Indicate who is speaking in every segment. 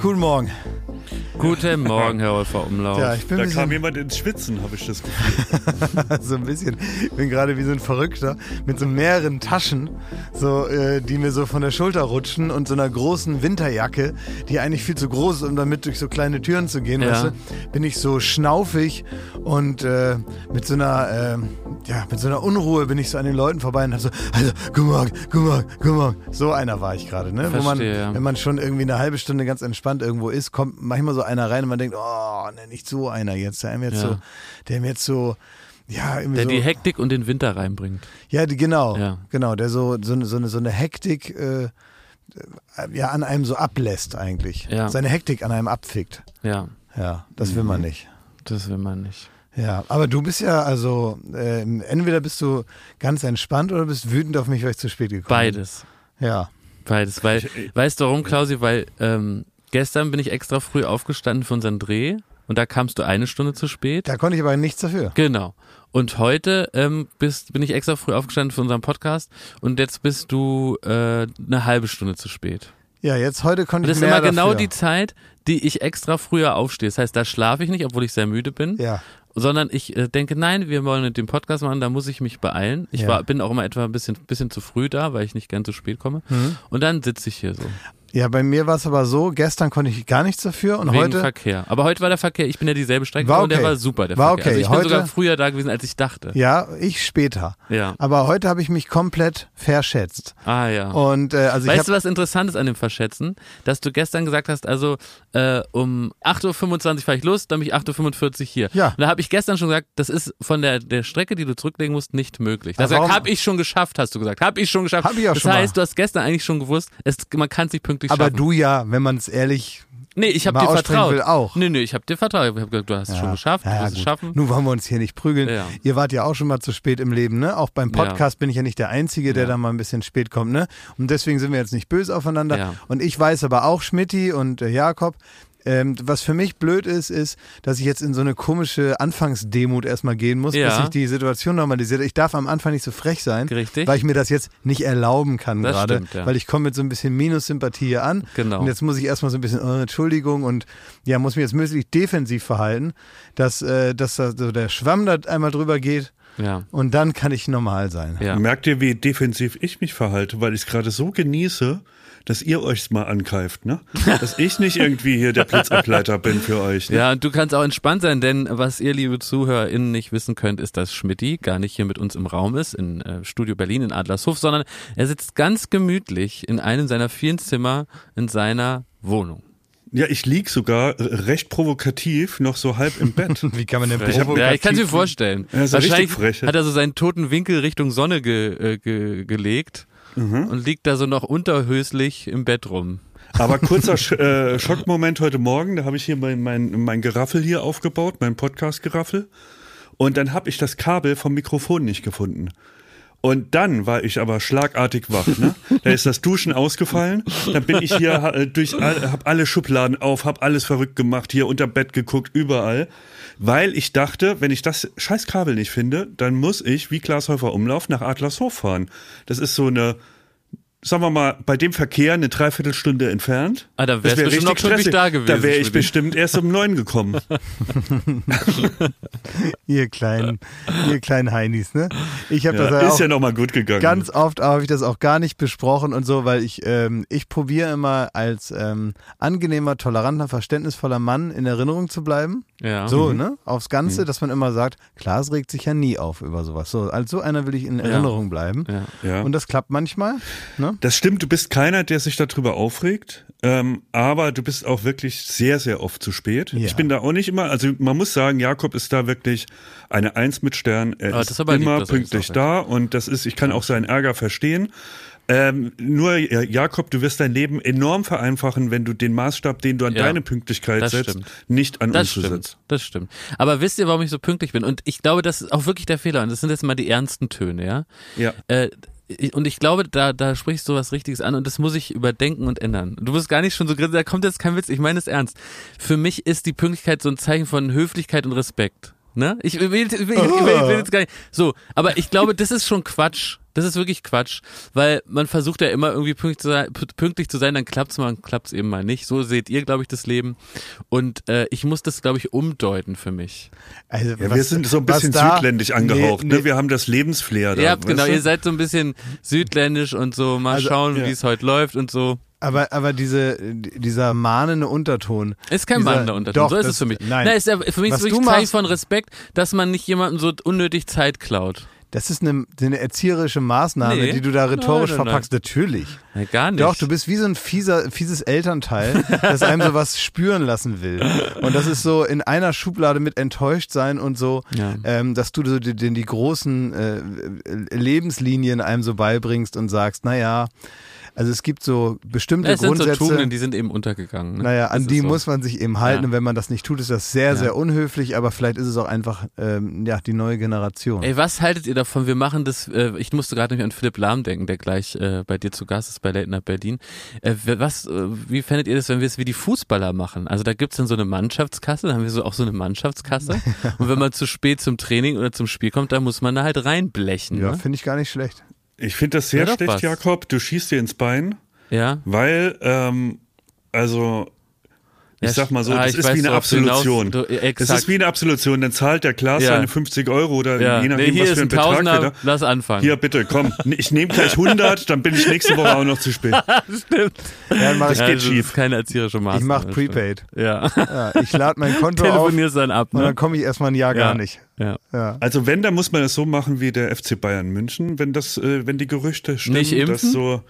Speaker 1: Guten Morgen.
Speaker 2: Guten Morgen, Herr Olfer Umlauf.
Speaker 1: Ja, ich bin
Speaker 3: Da
Speaker 1: ein
Speaker 3: kam
Speaker 1: bisschen,
Speaker 3: jemand ins Schwitzen, habe ich das Gefühl.
Speaker 1: so ein bisschen, ich bin gerade wie so ein Verrückter mit so mehreren Taschen, so, äh, die mir so von der Schulter rutschen und so einer großen Winterjacke, die eigentlich viel zu groß ist, um damit durch so kleine Türen zu gehen,
Speaker 2: Ja.
Speaker 1: weißt du, bin ich so schnaufig und äh, mit so einer, äh, ja, mit so einer Unruhe bin ich so an den Leuten vorbei und hab so, also, guten Morgen, guten Morgen, guten Morgen. So einer war ich gerade, ne? Wo man,
Speaker 2: ja.
Speaker 1: wenn man schon irgendwie eine halbe Stunde ganz entspannt irgendwo ist, kommt manchmal so einer rein und man denkt, oh, ne, nicht so einer jetzt, der mir jetzt
Speaker 2: Ja.
Speaker 1: so, der mir jetzt so, ja, irgendwie
Speaker 2: Der
Speaker 1: so,
Speaker 2: die Hektik und den Winter reinbringt.
Speaker 1: ja, die, genau,
Speaker 2: Ja.
Speaker 1: genau, der so, so, eine- so, eine, so eine Hektik, äh, äh, ja, an einem so ablässt eigentlich.
Speaker 2: Ja.
Speaker 1: Seine Hektik an einem abfickt.
Speaker 2: Ja,
Speaker 1: Ja, das will
Speaker 2: Mhm.
Speaker 1: man nicht.
Speaker 2: das will man nicht.
Speaker 1: Ja, aber du bist ja also, äh, entweder bist du ganz entspannt oder bist wütend auf mich, weil ich zu spät gekommen
Speaker 2: Beides.
Speaker 1: bin. Ja.
Speaker 2: Beides. Weil, weißt du warum, Klausi? Weil ähm, gestern bin ich extra früh aufgestanden für unseren Dreh und da kamst du eine Stunde zu spät.
Speaker 1: Da konnte ich aber nichts dafür.
Speaker 2: Genau. Und heute ähm, bist, bin ich extra früh aufgestanden für unseren Podcast und jetzt bist du äh, eine halbe Stunde zu spät.
Speaker 1: Ja, jetzt heute konnte
Speaker 2: das
Speaker 1: ich
Speaker 2: ist
Speaker 1: mehr
Speaker 2: immer genau
Speaker 1: dafür.
Speaker 2: die Zeit, die ich extra früher aufstehe. Das heißt, da schlafe ich nicht, obwohl ich sehr müde bin.
Speaker 1: Ja.
Speaker 2: sondern ich äh, denke, nein, wir wollen den Podcast machen, da muss ich mich beeilen. Ich
Speaker 1: Ja.
Speaker 2: war, bin auch immer etwa ein bisschen, bisschen zu früh da, weil ich nicht ganz so spät komme.
Speaker 1: Mhm.
Speaker 2: Und dann sitze ich hier so.
Speaker 1: Ja, bei mir war es aber so, gestern konnte ich gar nichts dafür und
Speaker 2: wegen
Speaker 1: heute
Speaker 2: Verkehr. Aber heute war der Verkehr, ich bin ja dieselbe Strecke
Speaker 1: War
Speaker 2: und der
Speaker 1: okay.
Speaker 2: war super, der
Speaker 1: War
Speaker 2: Verkehr.
Speaker 1: okay.
Speaker 2: Also ich bin
Speaker 1: Heute-
Speaker 2: sogar früher da gewesen, als ich dachte.
Speaker 1: ja, ich später.
Speaker 2: Ja.
Speaker 1: Aber heute habe ich mich komplett verschätzt.
Speaker 2: Ah ja.
Speaker 1: Und äh, also ich
Speaker 2: Weißt du, was interessant ist an dem Verschätzen? Dass du gestern gesagt hast, also äh, um 8.25 Uhr fahre ich los, dann bin ich 8.45 Uhr hier.
Speaker 1: Ja.
Speaker 2: Und da habe ich gestern schon gesagt, das ist von der, der Strecke, die du zurücklegen musst, nicht möglich. Das
Speaker 1: warum-
Speaker 2: habe ich schon geschafft, hast du gesagt. Habe ich schon geschafft.
Speaker 1: Hab ich auch
Speaker 2: das
Speaker 1: schon mal.
Speaker 2: heißt, du hast gestern eigentlich schon gewusst, es, man kann es nicht pünktlich
Speaker 1: aber
Speaker 2: schaffen.
Speaker 1: du ja, wenn man es ehrlich
Speaker 2: nee, ich habe dir vertraut.
Speaker 1: will, auch.
Speaker 2: Nee, nee, ich habe dir vertraut. Ich habe gesagt, du hast es schon geschafft, du
Speaker 1: ja,
Speaker 2: wirst es schaffen.
Speaker 1: Nun wollen wir uns hier nicht prügeln.
Speaker 2: Ja.
Speaker 1: Ihr wart ja auch schon mal zu spät im Leben, ne? Auch beim Podcast bin ich ja nicht der Einzige, der
Speaker 2: Ja.
Speaker 1: da mal ein bisschen spät kommt, ne? Und deswegen sind wir jetzt nicht böse aufeinander.
Speaker 2: Ja.
Speaker 1: Und ich weiß aber auch, Schmidti und äh, Jakob, ähm, was für mich blöd ist, ist, dass ich jetzt in so eine komische Anfangsdemut erstmal gehen muss,
Speaker 2: Ja.
Speaker 1: bis sich die Situation normalisiert. Ich darf am Anfang nicht so frech sein,
Speaker 2: Richtig.
Speaker 1: weil ich mir das jetzt nicht erlauben kann
Speaker 2: Das
Speaker 1: gerade,
Speaker 2: stimmt, ja.
Speaker 1: weil ich komme mit so ein bisschen Minussympathie hier an.
Speaker 2: Genau.
Speaker 1: Und jetzt muss ich erstmal so ein bisschen, oh, Entschuldigung, und ja, muss mich jetzt möglichst defensiv verhalten, dass, äh, dass da so der Schwamm da einmal drüber geht
Speaker 2: Ja.
Speaker 1: und dann kann ich normal sein.
Speaker 2: Ja.
Speaker 3: Merkt ihr, wie defensiv ich mich verhalte, weil ich es gerade so genieße, dass ihr euch mal angreift, ne? Dass ich nicht irgendwie hier der Blitzableiter bin für euch. Ne?
Speaker 2: Ja, und du kannst auch entspannt sein, denn was ihr, liebe ZuhörerInnen, nicht wissen könnt, ist, dass Schmidti gar nicht hier mit uns im Raum ist, in äh, Studio Berlin in Adlershof, sondern er sitzt ganz gemütlich in einem seiner vielen Zimmer in seiner Wohnung.
Speaker 3: Ja, ich lieg sogar recht provokativ noch so halb im Bett.
Speaker 1: Wie kann man denn
Speaker 2: Ich hab, ja, ich kann es mir
Speaker 1: provokativ-
Speaker 2: vorstellen.
Speaker 3: Ja, so
Speaker 2: Wahrscheinlich
Speaker 3: richtig frech.
Speaker 2: hat er so seinen toten Winkel Richtung Sonne ge, äh, ge, gelegt
Speaker 3: Mhm.
Speaker 2: und liegt da so noch unterhöslich im Bett rum.
Speaker 3: Aber kurzer Sch äh, Schockmoment heute Morgen, da habe ich hier mein, mein, mein Geraffel hier aufgebaut, mein Podcast-Geraffel. Und dann habe ich das Kabel vom Mikrofon nicht gefunden. Und dann war ich aber schlagartig wach. Ne? Da ist das Duschen ausgefallen. Dann bin ich hier äh, durch, all, hab alle Schubladen auf, hab alles verrückt gemacht, hier unter Bett geguckt, überall. Weil ich dachte, wenn ich das scheiß Kabel nicht finde, dann muss ich, wie Glashäufer Umlauf, nach Adlershof fahren. Das ist so eine, sagen wir mal, bei dem Verkehr eine Dreiviertelstunde entfernt.
Speaker 2: Ah, da
Speaker 3: Das
Speaker 2: wärst
Speaker 3: wär
Speaker 2: du bestimmt noch
Speaker 3: stressig.
Speaker 2: da gewesen.
Speaker 3: Da wäre ich bestimmt erst um neun gekommen.
Speaker 1: Ihr kleinen, ihr kleinen Heinis, ne? Ich habe das
Speaker 3: Ja,
Speaker 1: ja
Speaker 3: ist ja nochmal gut gegangen.
Speaker 1: ganz oft habe ich das auch gar nicht besprochen und so, weil ich ähm, ich probiere immer als ähm, angenehmer, toleranter, verständnisvoller Mann in Erinnerung zu bleiben.
Speaker 2: Ja.
Speaker 1: So, ne? Aufs Ganze, dass man immer sagt, Klaas regt sich ja nie auf über sowas. So, als so einer will ich in Erinnerung bleiben.
Speaker 2: Ja.
Speaker 3: ja.
Speaker 1: Und das klappt manchmal. Ne?
Speaker 3: Das stimmt, du bist keiner, der sich darüber aufregt, ähm, aber du bist auch wirklich sehr, sehr oft zu spät.
Speaker 1: Ja.
Speaker 3: Ich bin da auch nicht immer, also man muss sagen, Jakob ist da wirklich eine Eins mit Stern. Er
Speaker 2: Aber das
Speaker 3: ist
Speaker 2: ist aber lieb,
Speaker 3: immer
Speaker 2: er das
Speaker 3: pünktlich da und das ist, ich kann auch seinen Ärger verstehen. Ähm, nur, äh, Jakob, du wirst dein Leben enorm vereinfachen, wenn du den Maßstab, den du an
Speaker 2: Ja,
Speaker 3: deine Pünktlichkeit setzt,
Speaker 2: stimmt.
Speaker 3: nicht an
Speaker 2: Das
Speaker 3: uns
Speaker 2: stimmt,
Speaker 3: setzt.
Speaker 2: das stimmt. Aber wisst ihr, warum ich so pünktlich bin? Und ich glaube, das ist auch wirklich der Fehler. Und das sind jetzt mal die ernsten Töne, ja.
Speaker 3: Ja.
Speaker 2: Äh, und ich glaube, da, da sprichst du was Richtiges an und das muss ich überdenken und ändern. Du musst gar nicht schon so grinsen, da kommt jetzt kein Witz, ich meine es ernst. Für mich ist die Pünktlichkeit so ein Zeichen von Höflichkeit und Respekt. Ne? Ich will, will, will, will, will jetzt gar nicht. So, aber ich glaube, das ist schon Quatsch. Das ist wirklich Quatsch, weil man versucht ja immer irgendwie pünktlich zu sein, pünktlich zu sein dann klappt's mal, klappt's eben mal nicht. So seht ihr, glaube ich, das Leben. Und äh, ich muss das, glaube ich, umdeuten für mich.
Speaker 3: Also, ja, was, wir sind so ein bisschen da, südländisch angehaucht. Nee, ne? nee. Ne? Wir haben das Lebensflair da.
Speaker 2: Ja, genau. Du? Ihr seid so ein bisschen südländisch und so. Mal also, schauen, ja. wie es heute läuft und so.
Speaker 1: Aber, aber diese, dieser mahnende Unterton.
Speaker 2: Ist kein
Speaker 1: dieser,
Speaker 2: mahnender Unterton,
Speaker 1: doch,
Speaker 2: so ist es für mich. Nein, nein ist ja, für mich ist es wirklich Zeichen von Respekt, dass man nicht jemandem so unnötig Zeit klaut.
Speaker 1: Das ist eine, eine erzieherische Maßnahme, nee. die du da rhetorisch nein, nein, verpackst. Nein. Natürlich.
Speaker 2: Ja, gar nicht.
Speaker 1: Doch, du bist wie so ein fieser, fieses Elternteil, das einem sowas spüren lassen will. Und das ist so in einer Schublade mit enttäuscht sein und so, ja. ähm, dass du so die, die, großen äh, Lebenslinien einem so beibringst und sagst, naja, also es gibt so bestimmte
Speaker 2: es
Speaker 1: Grundsätze.
Speaker 2: Sind so Tugenden, die sind eben untergegangen. Ne?
Speaker 1: Naja, an die so. muss man sich eben halten. Ja. Und wenn man das nicht tut, ist das sehr, ja. sehr unhöflich. Aber vielleicht ist es auch einfach ähm, ja die neue Generation.
Speaker 2: Ey, was haltet ihr davon? Wir machen das. Äh, ich musste gerade nämlich an Philipp Lahm denken, der gleich äh, bei dir zu Gast ist bei Late Night Berlin. Äh, was? Äh, wie fändet ihr das, wenn wir es wie die Fußballer machen? Also da gibt's dann so eine Mannschaftskasse. Da haben wir so auch so eine Mannschaftskasse. und wenn man zu spät zum Training oder zum Spiel kommt, da muss man da halt reinblechen.
Speaker 1: Ja,
Speaker 2: ne?
Speaker 1: finde ich gar nicht schlecht.
Speaker 3: Ich finde das sehr ja, schlecht. Jakob. Du schießt dir ins Bein.
Speaker 2: Ja.
Speaker 3: Weil, ähm, also ich sag mal so, ah, das ist wie eine Absolution. Du, das ist wie eine Absolution. Dann zahlt der Klaas ja. seine 50 Euro oder
Speaker 2: ja.
Speaker 3: je nachdem, nee, was für ein Betrag
Speaker 2: wieder. Lass anfangen.
Speaker 3: Hier, bitte, komm. Ich nehme gleich 100, dann bin ich nächste Woche auch noch zu spät.
Speaker 2: Stimmt.
Speaker 1: Ja, mach
Speaker 2: das ja, geht schief. keine erzieherische Maßnahme.
Speaker 1: Ich mach Prepaid.
Speaker 2: Ja.
Speaker 1: ja. Ich lade mein Konto
Speaker 2: Telefonierst auf dann ab.
Speaker 1: Ne? Und dann komme ich erstmal ein Jahr gar nicht.
Speaker 2: Ja.
Speaker 3: ja. Also wenn, dann muss man das so machen wie der FC Bayern München, wenn das, äh, wenn die Gerüchte stimmen,
Speaker 2: nicht impfen?
Speaker 3: dass so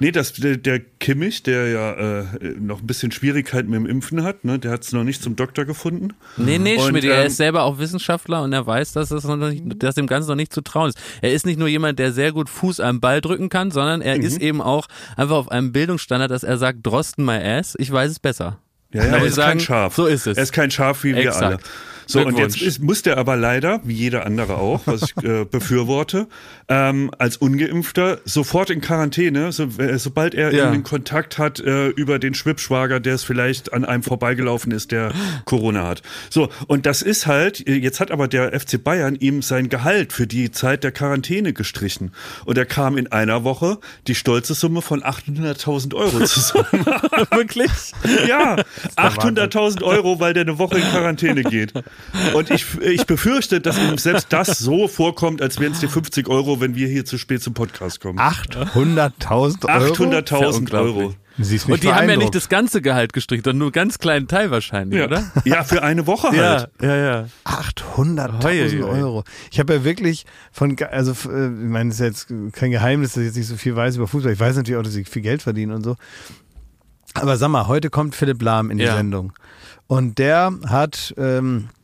Speaker 3: Nee, das, der, der Kimmich, der ja äh, noch ein bisschen Schwierigkeiten mit dem Impfen hat, ne, der hat es noch nicht zum Doktor gefunden.
Speaker 2: Nee, nee, und, Schmidt, ähm, er ist selber auch Wissenschaftler und er weiß, dass, das noch nicht, dass dem Ganzen noch nicht zu trauen ist. Er ist nicht nur jemand, der sehr gut Fuß am Ball drücken kann, sondern er mhm. ist eben auch einfach auf einem Bildungsstandard, dass er sagt, Drosten my ass, ich weiß es besser.
Speaker 3: Ja, ja, er ist sagen, kein Schaf.
Speaker 2: So ist es.
Speaker 3: Er ist kein Schaf wie Exakt. wir alle. So, und jetzt ist, muss der aber leider, wie jeder andere auch, was ich äh, befürworte, ähm, als Ungeimpfter sofort in Quarantäne, so, äh, sobald er ja. in Kontakt hat äh, über den Schwibschwager, der es vielleicht an einem vorbeigelaufen ist, der Corona hat. So, und das ist halt, äh, jetzt hat aber der FC Bayern ihm sein Gehalt für die Zeit der Quarantäne gestrichen. Und er kam in einer Woche die stolze Summe von 800.000 Euro zusammen.
Speaker 2: Wirklich?
Speaker 3: Ja, 800.000 Euro, weil der eine Woche in Quarantäne geht. Und ich, ich befürchte, dass ihm selbst das so vorkommt, als wären es die 50 Euro, wenn wir hier zu spät zum Podcast kommen.
Speaker 1: 800.000 Euro?
Speaker 3: 800.000 Euro.
Speaker 2: Und die haben ja nicht das ganze Gehalt gestrichen, sondern nur einen ganz kleinen Teil wahrscheinlich,
Speaker 3: ja.
Speaker 2: oder?
Speaker 3: Ja, für eine Woche halt.
Speaker 2: Ja, ja, ja.
Speaker 1: 800.000 Euro. Ich habe ja wirklich von, also äh, ich meine, es ist jetzt kein Geheimnis, dass ich jetzt nicht so viel weiß über Fußball. Ich weiß natürlich auch, dass ich viel Geld verdiene und so. Aber sag mal, heute kommt Philipp Lahm in die ja. Sendung. Und der hat ähm, äh,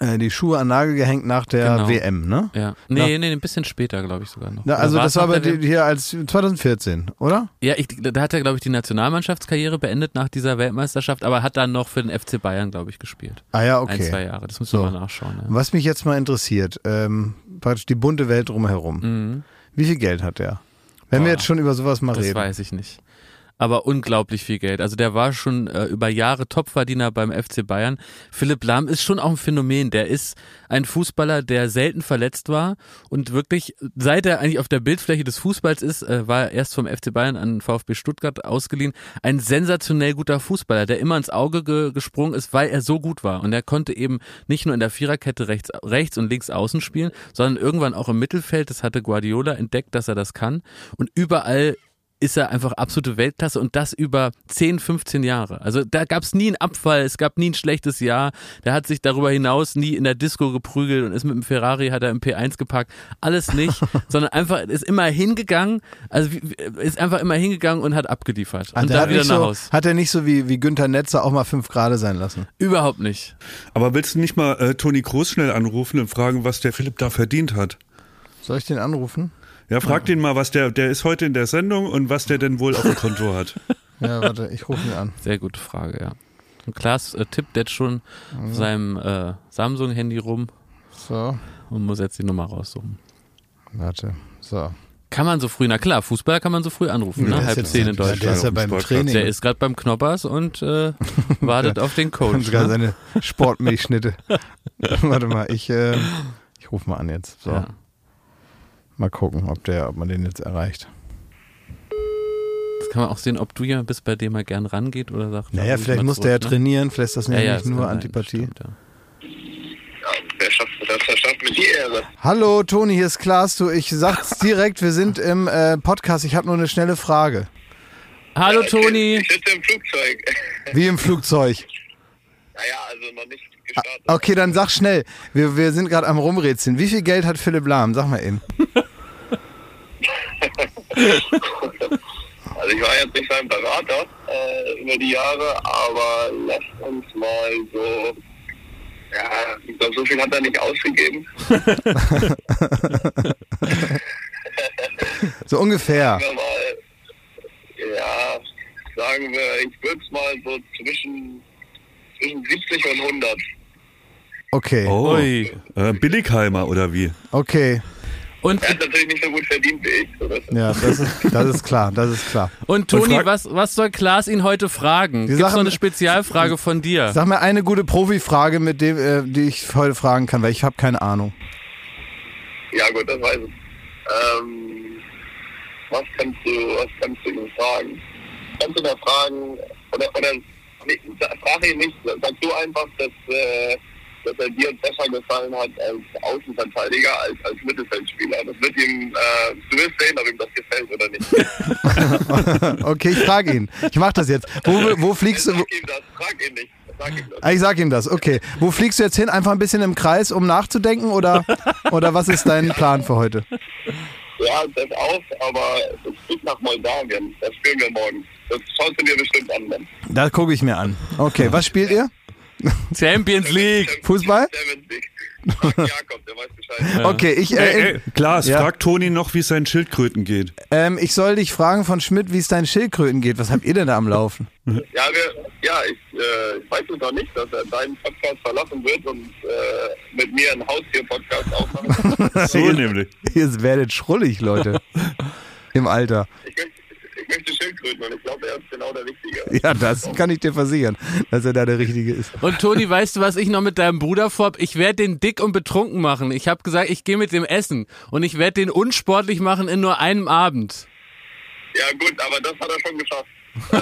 Speaker 1: die Schuhe an Nagel gehängt nach der genau. WM, ne?
Speaker 2: Ja. Nee, nee, ein bisschen später, glaube ich sogar noch.
Speaker 1: Na, also das war aber hier als 2014, oder?
Speaker 2: Ja, ich, da hat er, glaube ich, die Nationalmannschaftskarriere beendet nach dieser Weltmeisterschaft, aber hat dann noch für den FC Bayern, glaube ich, gespielt.
Speaker 1: Ah ja, okay.
Speaker 2: Ein, zwei Jahre, das müssen so. wir mal nachschauen. Ja.
Speaker 1: Was mich jetzt mal interessiert, ähm, praktisch die bunte Welt drumherum. Mhm. Wie viel Geld hat der? Wenn Boah, wir jetzt schon über sowas mal
Speaker 2: das
Speaker 1: reden.
Speaker 2: Das weiß ich nicht aber unglaublich viel Geld. Also der war schon äh, über Jahre Topverdiener beim FC Bayern. Philipp Lahm ist schon auch ein Phänomen. Der ist ein Fußballer, der selten verletzt war und wirklich, seit er eigentlich auf der Bildfläche des Fußballs ist, äh, war er erst vom FC Bayern an VfB Stuttgart ausgeliehen. Ein sensationell guter Fußballer, der immer ins Auge ge gesprungen ist, weil er so gut war. Und er konnte eben nicht nur in der Viererkette rechts, rechts und links außen spielen, sondern irgendwann auch im Mittelfeld. Das hatte Guardiola entdeckt, dass er das kann. Und überall ist er einfach absolute Weltklasse und das über 10, 15 Jahre. Also da gab es nie einen Abfall, es gab nie ein schlechtes Jahr. Der hat sich darüber hinaus nie in der Disco geprügelt und ist mit dem Ferrari, hat er im P1 geparkt. Alles nicht, sondern einfach ist immer hingegangen, also ist einfach immer hingegangen und hat abgeliefert.
Speaker 1: Hat
Speaker 2: und
Speaker 1: da wieder nach so, Haus. Hat er nicht so wie, wie Günther Netzer auch mal fünf Grade sein lassen?
Speaker 2: Überhaupt nicht.
Speaker 3: Aber willst du nicht mal äh, Toni Kroos schnell anrufen und fragen, was der Philipp da verdient hat?
Speaker 1: Soll ich den anrufen?
Speaker 3: Ja, frag den mal, was der, der ist heute in der Sendung und was der denn wohl auf dem Konto hat.
Speaker 1: Ja, warte, ich rufe ihn an.
Speaker 2: Sehr gute Frage, ja. Und Klaas äh, tippt jetzt schon auf seinem äh, Samsung-Handy rum.
Speaker 1: So.
Speaker 2: Und muss jetzt die Nummer raussuchen.
Speaker 1: Warte, so.
Speaker 2: Kann man so früh, na klar, Fußballer kann man so früh anrufen, ne? halb zehn in Deutschland.
Speaker 1: Der ist ja beim Training.
Speaker 2: Der ist gerade beim Knoppers und äh, wartet auf den Coach. Und
Speaker 1: sogar ne? seine Sportmilchschnitte. Warte mal, ich, äh, ich rufe mal an jetzt. So. Ja. Mal gucken, ob der, ob man den jetzt erreicht.
Speaker 2: Das kann man auch sehen, ob du ja bis bei dem mal gern rangeht oder sagt.
Speaker 1: Naja, vielleicht muss der ja ne? trainieren, vielleicht ist das nämlich ja, ja, nur Antipathie. Stimmt, ja.
Speaker 4: Wer schafft das? Wer schafft mit die Ehre?
Speaker 1: Hallo Toni, hier ist Klaas. Du, ich sag's direkt, wir sind im äh, Podcast. Ich habe nur eine schnelle Frage.
Speaker 2: Hallo Toni.
Speaker 4: Ich sitze im Flugzeug.
Speaker 1: Wie im Flugzeug?
Speaker 4: Naja, also noch nicht gestartet.
Speaker 1: Ah, okay, dann sag schnell. Wir, wir sind gerade am Rumrätseln. Wie viel Geld hat Philipp Lahm? Sag mal eben.
Speaker 4: also ich war jetzt nicht sein Berater äh, über die Jahre, aber lasst uns mal so ja, ich glaube, so viel hat er nicht ausgegeben.
Speaker 1: so ungefähr.
Speaker 4: Sagen mal, ja, sagen wir, ich würde es mal so zwischen, zwischen 70 und 100.
Speaker 1: Okay.
Speaker 3: Oh, äh, Billigheimer oder wie?
Speaker 1: Okay.
Speaker 4: Und er hat natürlich nicht so gut verdient wie ich.
Speaker 1: Ja, das ist, das ist klar, das ist klar.
Speaker 2: Und Toni, was, was soll Klaas ihn heute fragen? Gibt es noch eine Spezialfrage von dir?
Speaker 1: Sag mir eine gute Profifrage, mit dem, äh, die ich heute fragen kann, weil ich habe keine Ahnung.
Speaker 4: Ja gut, das weiß ich. Ähm, was kannst du, was kannst du ihn fragen? Kannst du da fragen, oder, oder nee, frag ihn nicht, sag du einfach, dass äh, dass er dir besser gefallen hat als Außenverteidiger als als Mittelfeldspieler. Das wird ihm, äh, du wirst sehen, ob ihm das gefällt oder nicht.
Speaker 1: okay, ich frage ihn. Ich mache das jetzt. Wo, wo fliegst du?
Speaker 4: Sag ihm das, frag ihn nicht. Sag ihm das.
Speaker 1: Ah, ich sag ihm das, okay. Wo fliegst du jetzt hin? Einfach ein bisschen im Kreis, um nachzudenken oder, oder was ist dein Plan für heute?
Speaker 4: Ja, das auch, aber es fliegt nach Moldawien. Das spielen wir morgen. Das schaust du dir bestimmt an. Dann.
Speaker 1: Das gucke ich mir an. Okay, was spielt ihr?
Speaker 2: Champions League.
Speaker 1: Fußball?
Speaker 4: Champions League. Jakob, der weiß Bescheid.
Speaker 1: Okay, ich. Äh,
Speaker 3: ey, ey, Klaas, ja. frag Toni noch, wie es seinen Schildkröten geht.
Speaker 1: Ähm, ich soll dich fragen von Schmidt, wie es deinen Schildkröten geht. Was habt ihr denn da am Laufen?
Speaker 4: Ja, wir, ja ich, äh, ich weiß es noch nicht, dass er deinen Podcast verlassen wird und äh, mit mir einen Haustier-Podcast aufmachen.
Speaker 3: so nämlich.
Speaker 1: Ihr werdet schrullig, Leute. Im Alter.
Speaker 4: Ich ich Schildkröten und ich glaube, er ist genau der Richtige.
Speaker 1: Ja, das kann ich dir versichern, dass er da der Richtige ist.
Speaker 2: Und Toni, weißt du, was ich noch mit deinem Bruder vorhab? Ich werde den dick und betrunken machen. Ich habe gesagt, ich gehe mit dem essen und ich werde den unsportlich machen in nur einem Abend.
Speaker 4: Ja gut, aber das hat er schon geschafft. äh,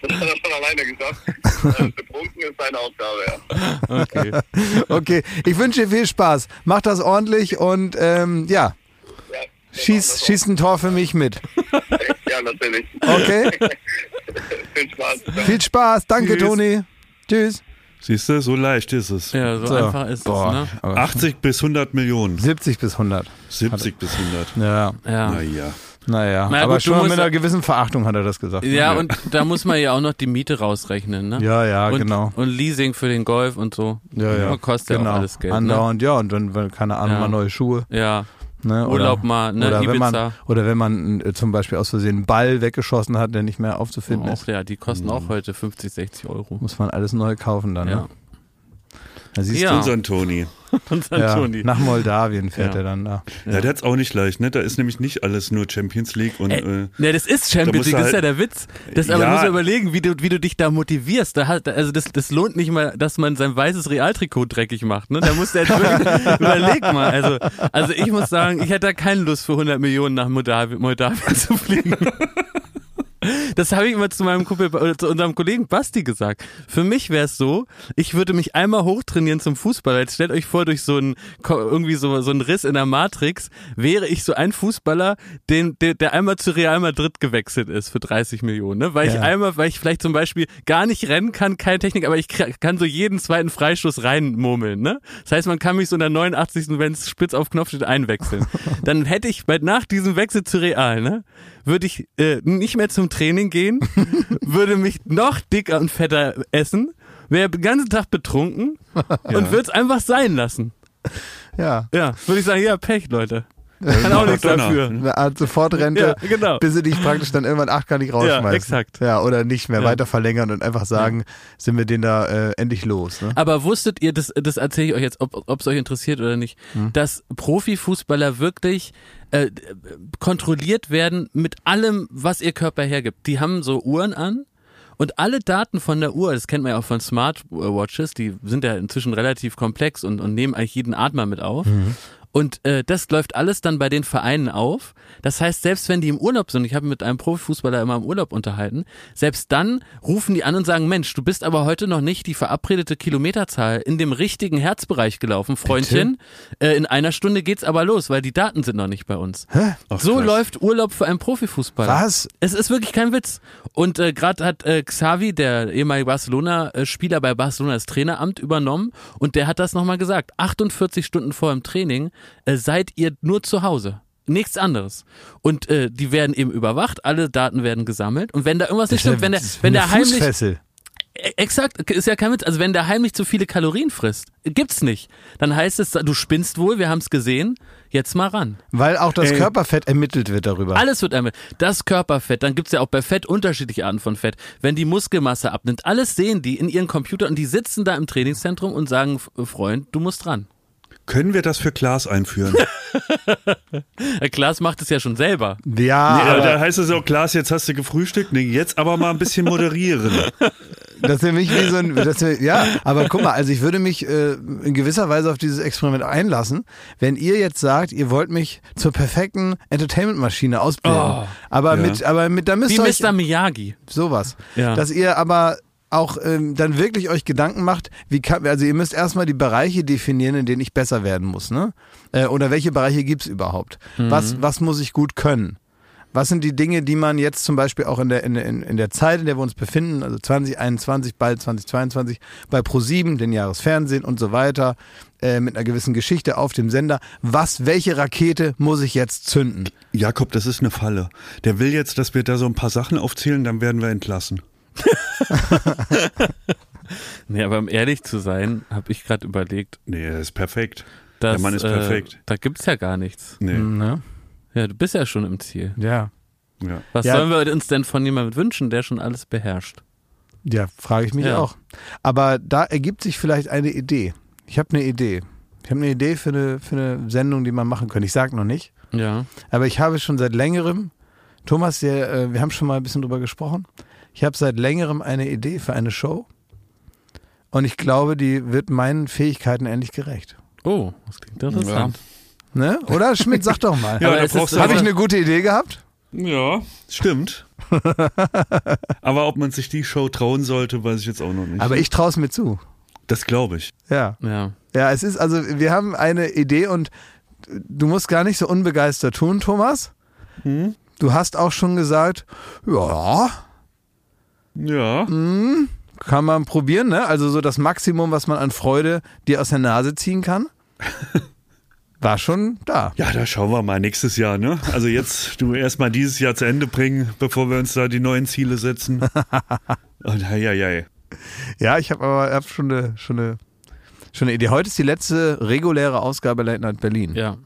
Speaker 4: das hat er schon alleine geschafft. Äh, betrunken ist seine Aufgabe,
Speaker 1: ja. Okay. okay, ich wünsche dir viel Spaß. Mach das ordentlich und ähm, ja, Schieß, schieß ein Tor für mich mit.
Speaker 4: Ja, natürlich.
Speaker 1: Okay.
Speaker 4: Viel Spaß.
Speaker 1: Viel Spaß. Danke, Tschüss. Toni. Tschüss.
Speaker 3: Siehst du, so leicht ist es.
Speaker 2: Ja, so, so. einfach ist Boah, es. Ne?
Speaker 3: 80 bis 100 Millionen.
Speaker 1: 70 bis 100.
Speaker 3: 70 bis 100.
Speaker 1: Ja.
Speaker 2: ja.
Speaker 3: Naja.
Speaker 1: Naja, naja aber gut, schon mit einer gewissen Verachtung hat er das gesagt.
Speaker 2: Ja, ja, und da muss man ja auch noch die Miete rausrechnen, ne?
Speaker 1: Ja, ja,
Speaker 2: und,
Speaker 1: genau.
Speaker 2: Und Leasing für den Golf und so.
Speaker 1: Ja, ja.
Speaker 2: Kostet genau. ja auch alles Geld. Ne?
Speaker 1: Andauernd, ne? ja, und dann, keine Ahnung, ja. mal neue Schuhe.
Speaker 2: Ja. Ne? Urlaub oder, mal, ne?
Speaker 1: Oder
Speaker 2: Ibiza.
Speaker 1: wenn man, oder wenn man äh, zum Beispiel aus Versehen einen Ball weggeschossen hat, der nicht mehr aufzufinden
Speaker 2: oh,
Speaker 1: ist.
Speaker 2: Ja, die kosten mhm. auch heute 50, 60 Euro.
Speaker 1: Muss man alles neu kaufen dann,
Speaker 2: ja.
Speaker 1: ne? Da siehst
Speaker 3: ja.
Speaker 1: du
Speaker 3: unseren Toni.
Speaker 2: unseren
Speaker 1: ja,
Speaker 2: Toni.
Speaker 1: Nach Moldawien fährt
Speaker 2: ja.
Speaker 1: er dann da.
Speaker 3: Ja, der hat's auch nicht leicht, ne? Da ist nämlich nicht alles nur Champions League und. Äh,
Speaker 2: äh, ne, das ist Champions League, das ist ja halt der Witz. Das aber muss man überlegen, wie du, wie du dich da motivierst. Da hat, also das, das lohnt nicht mal, dass man sein weißes Realtrikot dreckig macht. Ne? Da muss der jetzt wirklich, überleg mal. Also, also ich muss sagen, ich hätte da keine Lust für 100 Millionen nach Moldawien, Moldawien zu fliegen. Das habe ich immer zu meinem Kumpel, oder zu unserem Kollegen Basti gesagt. Für mich wäre es so, ich würde mich einmal hochtrainieren zum Fußball. Jetzt stellt euch vor, durch so einen, irgendwie so, so einen Riss in der Matrix wäre ich so ein Fußballer, den, der, der einmal zu Real Madrid gewechselt ist für 30 Millionen, ne? Weil ja. ich einmal, weil ich vielleicht zum Beispiel gar nicht rennen kann, keine Technik, aber ich kann so jeden zweiten Freistoß reinmurmeln, ne? Das heißt, man kann mich so in der 89. wenn es spitz auf Knopf steht, einwechseln. Dann hätte ich bei, nach diesem Wechsel zu Real, ne? Würde ich äh, nicht mehr zum Training gehen, würde mich noch dicker und fetter essen, wäre den ganzen Tag betrunken ja. und würde es einfach sein lassen.
Speaker 1: Ja.
Speaker 2: Ja, würde ich sagen, ja, Pech, Leute. Kann auch nichts dafür.
Speaker 1: Eine Art Sofortrente,
Speaker 2: Ja, genau.
Speaker 1: bis sie dich praktisch dann irgendwann achtkannig rausschmeißen.
Speaker 2: Ja, exakt.
Speaker 1: Ja, oder nicht mehr
Speaker 2: Ja.
Speaker 1: weiter verlängern und einfach sagen, sind wir den da äh, endlich los. Ne?
Speaker 2: Aber wusstet ihr, das, das erzähle ich euch jetzt, ob es euch interessiert oder nicht,
Speaker 1: Hm.
Speaker 2: dass Profifußballer wirklich äh, kontrolliert werden mit allem, was ihr Körper hergibt. Die haben so Uhren an und alle Daten von der Uhr, das kennt man ja auch von Smartwatches, die sind ja inzwischen relativ komplex und, und nehmen eigentlich jeden Atmer mit auf. Und äh, das läuft alles dann bei den Vereinen auf. Das heißt, selbst wenn die im Urlaub sind, ich habe mit einem Profifußballer immer im Urlaub unterhalten, selbst dann rufen die an und sagen, Mensch, du bist aber heute noch nicht die verabredete Kilometerzahl in dem richtigen Herzbereich gelaufen, Freundchen. Äh, in einer Stunde geht's aber los, weil die Daten sind noch nicht bei uns.
Speaker 1: Hä?
Speaker 3: Ach,
Speaker 2: so
Speaker 3: krass.
Speaker 2: läuft Urlaub für einen Profifußballer.
Speaker 1: Was?
Speaker 2: Es ist wirklich kein Witz. Und äh, gerade hat äh, Xavi, der ehemalige Barcelona-Spieler bei Barcelona, das Traineramt übernommen und der hat das nochmal gesagt. 48 Stunden vor dem Training äh, seid ihr nur zu Hause. Nichts anderes. Und äh, die werden eben überwacht, alle Daten werden gesammelt. Und wenn da irgendwas nicht stimmt, wenn der,
Speaker 1: Das ist
Speaker 2: wenn der heimlich,
Speaker 1: Fußfessel.
Speaker 2: E- Exakt, ist ja kein Witz. Also wenn der heimlich zu viele Kalorien frisst, gibt's nicht. Dann heißt es, du spinnst wohl, wir haben's gesehen, jetzt mal ran.
Speaker 1: Weil auch das
Speaker 3: Ey.
Speaker 1: Körperfett ermittelt wird darüber.
Speaker 2: Alles wird einmal. Das Körperfett, dann gibt's ja auch bei Fett unterschiedliche Arten von Fett. Wenn die Muskelmasse abnimmt, alles sehen die in ihren Computer und die sitzen da im Trainingszentrum und sagen, Freund, du musst ran.
Speaker 3: Können wir das für Klaas einführen?
Speaker 2: Klaas macht es ja schon selber.
Speaker 1: ja,
Speaker 3: Nee,
Speaker 1: aber
Speaker 3: da heißt es auch, Klaas, jetzt hast du gefrühstückt. Nee, jetzt aber mal ein bisschen moderieren.
Speaker 1: das wäre mich wie so ein, das wär, ja, aber guck mal, also ich würde mich äh, in gewisser Weise auf dieses Experiment einlassen, wenn ihr jetzt sagt, ihr wollt mich zur perfekten Entertainment-Maschine ausbilden,
Speaker 2: Oh,
Speaker 1: aber
Speaker 3: ja.
Speaker 1: mit, aber mit, da müsst
Speaker 2: Wie
Speaker 1: ihr euch
Speaker 2: Mr. Miyagi.
Speaker 1: sowas,
Speaker 2: Ja.
Speaker 1: dass ihr aber auch ähm, dann wirklich euch Gedanken macht, wie kann, also ihr müsst erstmal die Bereiche definieren, in denen ich besser werden muss, ne? Äh, oder welche Bereiche gibt's überhaupt?
Speaker 2: Mhm.
Speaker 1: Was, was muss ich gut können? Was sind die Dinge, die man jetzt zum Beispiel auch in der, in, in, in der Zeit, in der wir uns befinden, also 2021, bald 2022, bei Pro7, den Jahresfernsehen und so weiter, äh, mit einer gewissen Geschichte auf dem Sender, was, welche Rakete muss ich jetzt zünden?
Speaker 3: Jakob, das ist eine Falle. Der will jetzt, dass wir da so ein paar Sachen aufzählen, dann werden wir entlassen.
Speaker 2: Nee, aber um ehrlich zu sein, habe ich gerade überlegt,
Speaker 3: Nee, das ist perfekt.
Speaker 2: dass
Speaker 3: Der Mann ist
Speaker 2: äh,
Speaker 3: perfekt.
Speaker 2: da gibt's ja gar nichts.
Speaker 3: Nee,
Speaker 1: Ne?
Speaker 2: Ja, du bist ja schon im Ziel.
Speaker 1: Ja.
Speaker 3: ja.
Speaker 2: Was
Speaker 1: Ja.
Speaker 2: sollen wir uns denn von jemandem wünschen, der schon alles beherrscht?
Speaker 1: Ja, frage ich mich
Speaker 2: Ja.
Speaker 1: auch. Aber da ergibt sich vielleicht eine Idee. Ich habe eine Idee. Ich habe eine Idee für eine, für eine Sendung, die man machen könnte. Ich sage noch nicht.
Speaker 2: Ja.
Speaker 1: Aber ich habe schon seit längerem, Thomas, der, äh, wir haben schon mal ein bisschen drüber gesprochen. Ich habe seit längerem eine Idee für eine Show. Und ich glaube, die wird meinen Fähigkeiten endlich gerecht.
Speaker 2: Oh, das klingt interessant.
Speaker 1: Ne? Oder Schmidt, sag doch mal.
Speaker 3: Ja,
Speaker 1: habe ich eine gute Idee gehabt?
Speaker 3: Ja, stimmt. aber ob man sich die Show trauen sollte, weiß ich jetzt auch noch nicht.
Speaker 1: Aber ich traue es mir zu.
Speaker 3: das glaube ich.
Speaker 1: Ja.
Speaker 2: Ja.
Speaker 1: Ja, es ist also, wir haben eine Idee und du musst gar nicht so unbegeistert tun, Thomas.
Speaker 3: Hm?
Speaker 1: Du hast auch schon gesagt, ja,
Speaker 3: Ja.
Speaker 1: kann man probieren, ne? Also so das Maximum, was man an Freude dir aus der Nase ziehen kann. War schon da.
Speaker 3: Ja, da schauen wir mal nächstes Jahr, ne? Also jetzt du erstmal dieses Jahr zu Ende bringen, bevor wir uns da die neuen Ziele setzen. Und hei, hei, hei.
Speaker 1: Ja, ich habe aber hab schon, eine, schon, eine, schon eine Idee. Heute ist die letzte reguläre Ausgabe Late Night Berlin.
Speaker 2: Ja.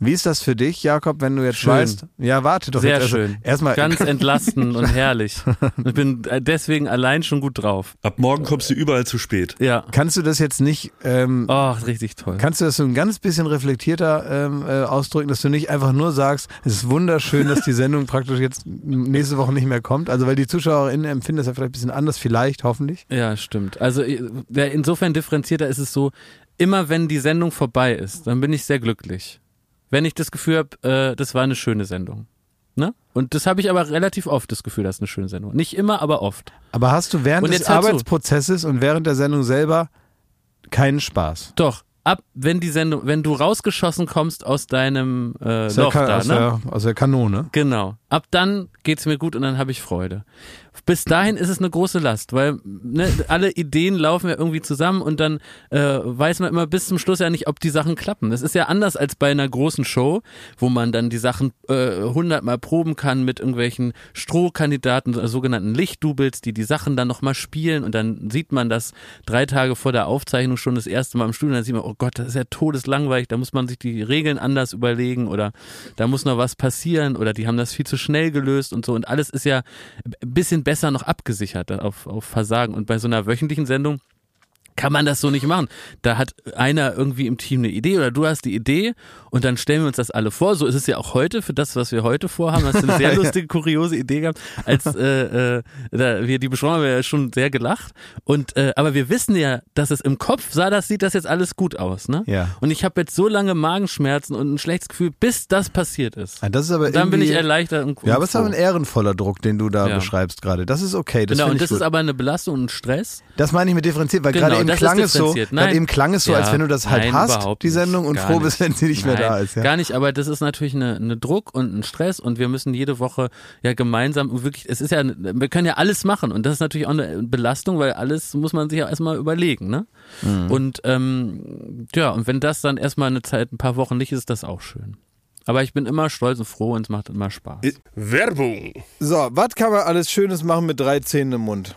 Speaker 1: Wie ist das für dich, Jakob, wenn du jetzt
Speaker 2: Schön.
Speaker 1: weißt? Ja, warte doch
Speaker 2: Sehr
Speaker 1: jetzt. Also
Speaker 2: schön.
Speaker 1: Erstmal,
Speaker 2: Ganz entlastend und herrlich. Ich bin äh, deswegen allein schon gut drauf.
Speaker 3: Ab morgen kommst du überall zu spät.
Speaker 2: Ja.
Speaker 1: kannst du das jetzt nicht ähm,
Speaker 2: Oh, richtig toll.
Speaker 1: Kannst du das so ein ganz bisschen reflektierter ähm, äh, ausdrücken, dass du nicht einfach nur sagst, es ist wunderschön, dass die Sendung praktisch jetzt nächste Woche nicht mehr kommt? Also weil die ZuschauerInnen empfinden das ja vielleicht ein bisschen anders, vielleicht, hoffentlich.
Speaker 2: Ja, stimmt. Also äh, wer- insofern differenzierter ist es so, immer wenn die Sendung vorbei ist, dann bin ich sehr glücklich. Wenn ich das Gefühl habe, äh, das war eine schöne Sendung. Ne? Und das habe ich aber relativ oft, das Gefühl, das ist eine schöne Sendung. Nicht immer, aber oft.
Speaker 1: Aber hast du während des. Arbeitsprozesses und während der Sendung selber keinen Spaß?
Speaker 2: Doch, ab, wenn die Sendung, wenn du rausgeschossen kommst aus deinem äh,
Speaker 1: Aus der,
Speaker 2: Loch
Speaker 1: Ka-
Speaker 2: da,
Speaker 1: aus,
Speaker 2: ne?
Speaker 1: der, aus der Kanone.
Speaker 2: Genau. Ab dann geht's mir gut und dann habe ich Freude. Bis dahin ist es eine große Last, weil ne, alle Ideen laufen ja irgendwie zusammen und dann äh, weiß man immer bis zum Schluss ja nicht, ob die Sachen klappen. Das ist ja anders als bei einer großen Show, wo man dann die Sachen äh, hundertmal proben kann mit irgendwelchen Strohkandidaten, äh, sogenannten Lichtdoubles, die die Sachen dann nochmal spielen und dann sieht man das drei Tage vor der Aufzeichnung schon das erste Mal im Studio und dann sieht man, oh Gott, das ist ja todeslangweilig, da muss man sich die Regeln anders überlegen oder da muss noch was passieren oder die haben das viel zu schnell gelöst und so und alles ist ja ein bisschen besser noch abgesichert auf, auf Versagen. Und bei so einer wöchentlichen Sendung kann man das so nicht machen. Da hat einer irgendwie im Team eine Idee oder du hast die Idee und dann stellen wir uns das alle vor. So ist es ja auch heute für das, was wir heute vorhaben. Das ist eine sehr lustige, kuriose Idee gehabt. Als äh, äh, da wir die besprochen haben, wir ja schon sehr gelacht. Und äh, aber wir wissen ja, dass es im Kopf sah, das sieht das jetzt alles gut aus, ne?
Speaker 1: Ja.
Speaker 2: Und ich habe jetzt so lange Magenschmerzen und ein schlechtes Gefühl, bis das passiert ist.
Speaker 1: Ja, das ist aber
Speaker 2: und dann bin ich erleichtert. Und,
Speaker 1: ja, aber es ist aber ein ehrenvoller Druck, den du da ja. beschreibst gerade. Das ist okay. Das
Speaker 2: genau, und das
Speaker 1: gut.
Speaker 2: ist aber eine Belastung und ein Stress.
Speaker 1: Das meine ich mit differenziert, weil genau, gerade eben klang es so, gerade eben klang es so, ja, als wenn du das halt nein, hast, die Sendung, und froh bist, wenn sie nicht nein, mehr da ist. Ja.
Speaker 2: Gar nicht, aber das ist natürlich eine, eine Druck und ein Stress und wir müssen jede Woche ja gemeinsam wirklich, es ist ja, wir können ja alles machen und das ist natürlich auch eine Belastung, weil alles muss man sich ja erstmal überlegen, ne? Mhm. Und ähm, ja, und wenn das dann erstmal eine Zeit, ein paar Wochen nicht ist, ist das auch schön. Aber ich bin immer stolz und froh und es macht immer Spaß.
Speaker 5: Werbung.
Speaker 1: So, was kann man alles Schönes machen mit drei Zähnen im Mund?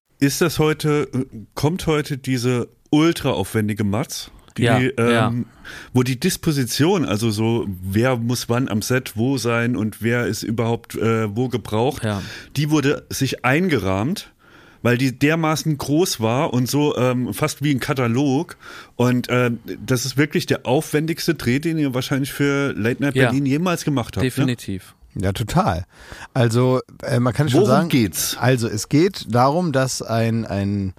Speaker 3: Ist das heute, kommt heute diese ultra aufwendige Matz? Die,
Speaker 2: ja,
Speaker 3: ähm,
Speaker 2: ja.
Speaker 3: wo die Disposition, also so, wer muss wann am Set wo sein und wer ist überhaupt äh, wo gebraucht,
Speaker 2: ja.
Speaker 3: die wurde sich eingerahmt, weil die dermaßen groß war und so ähm, fast wie ein Katalog. Und äh, das ist wirklich der aufwendigste Dreh, den ihr wahrscheinlich für Late Night Berlin jemals gemacht habt.
Speaker 2: Definitiv.
Speaker 3: Ne?
Speaker 1: Ja, total. Also äh, man kann schon
Speaker 3: Worum
Speaker 1: sagen.
Speaker 3: geht's?
Speaker 1: Also es geht darum, dass ein ein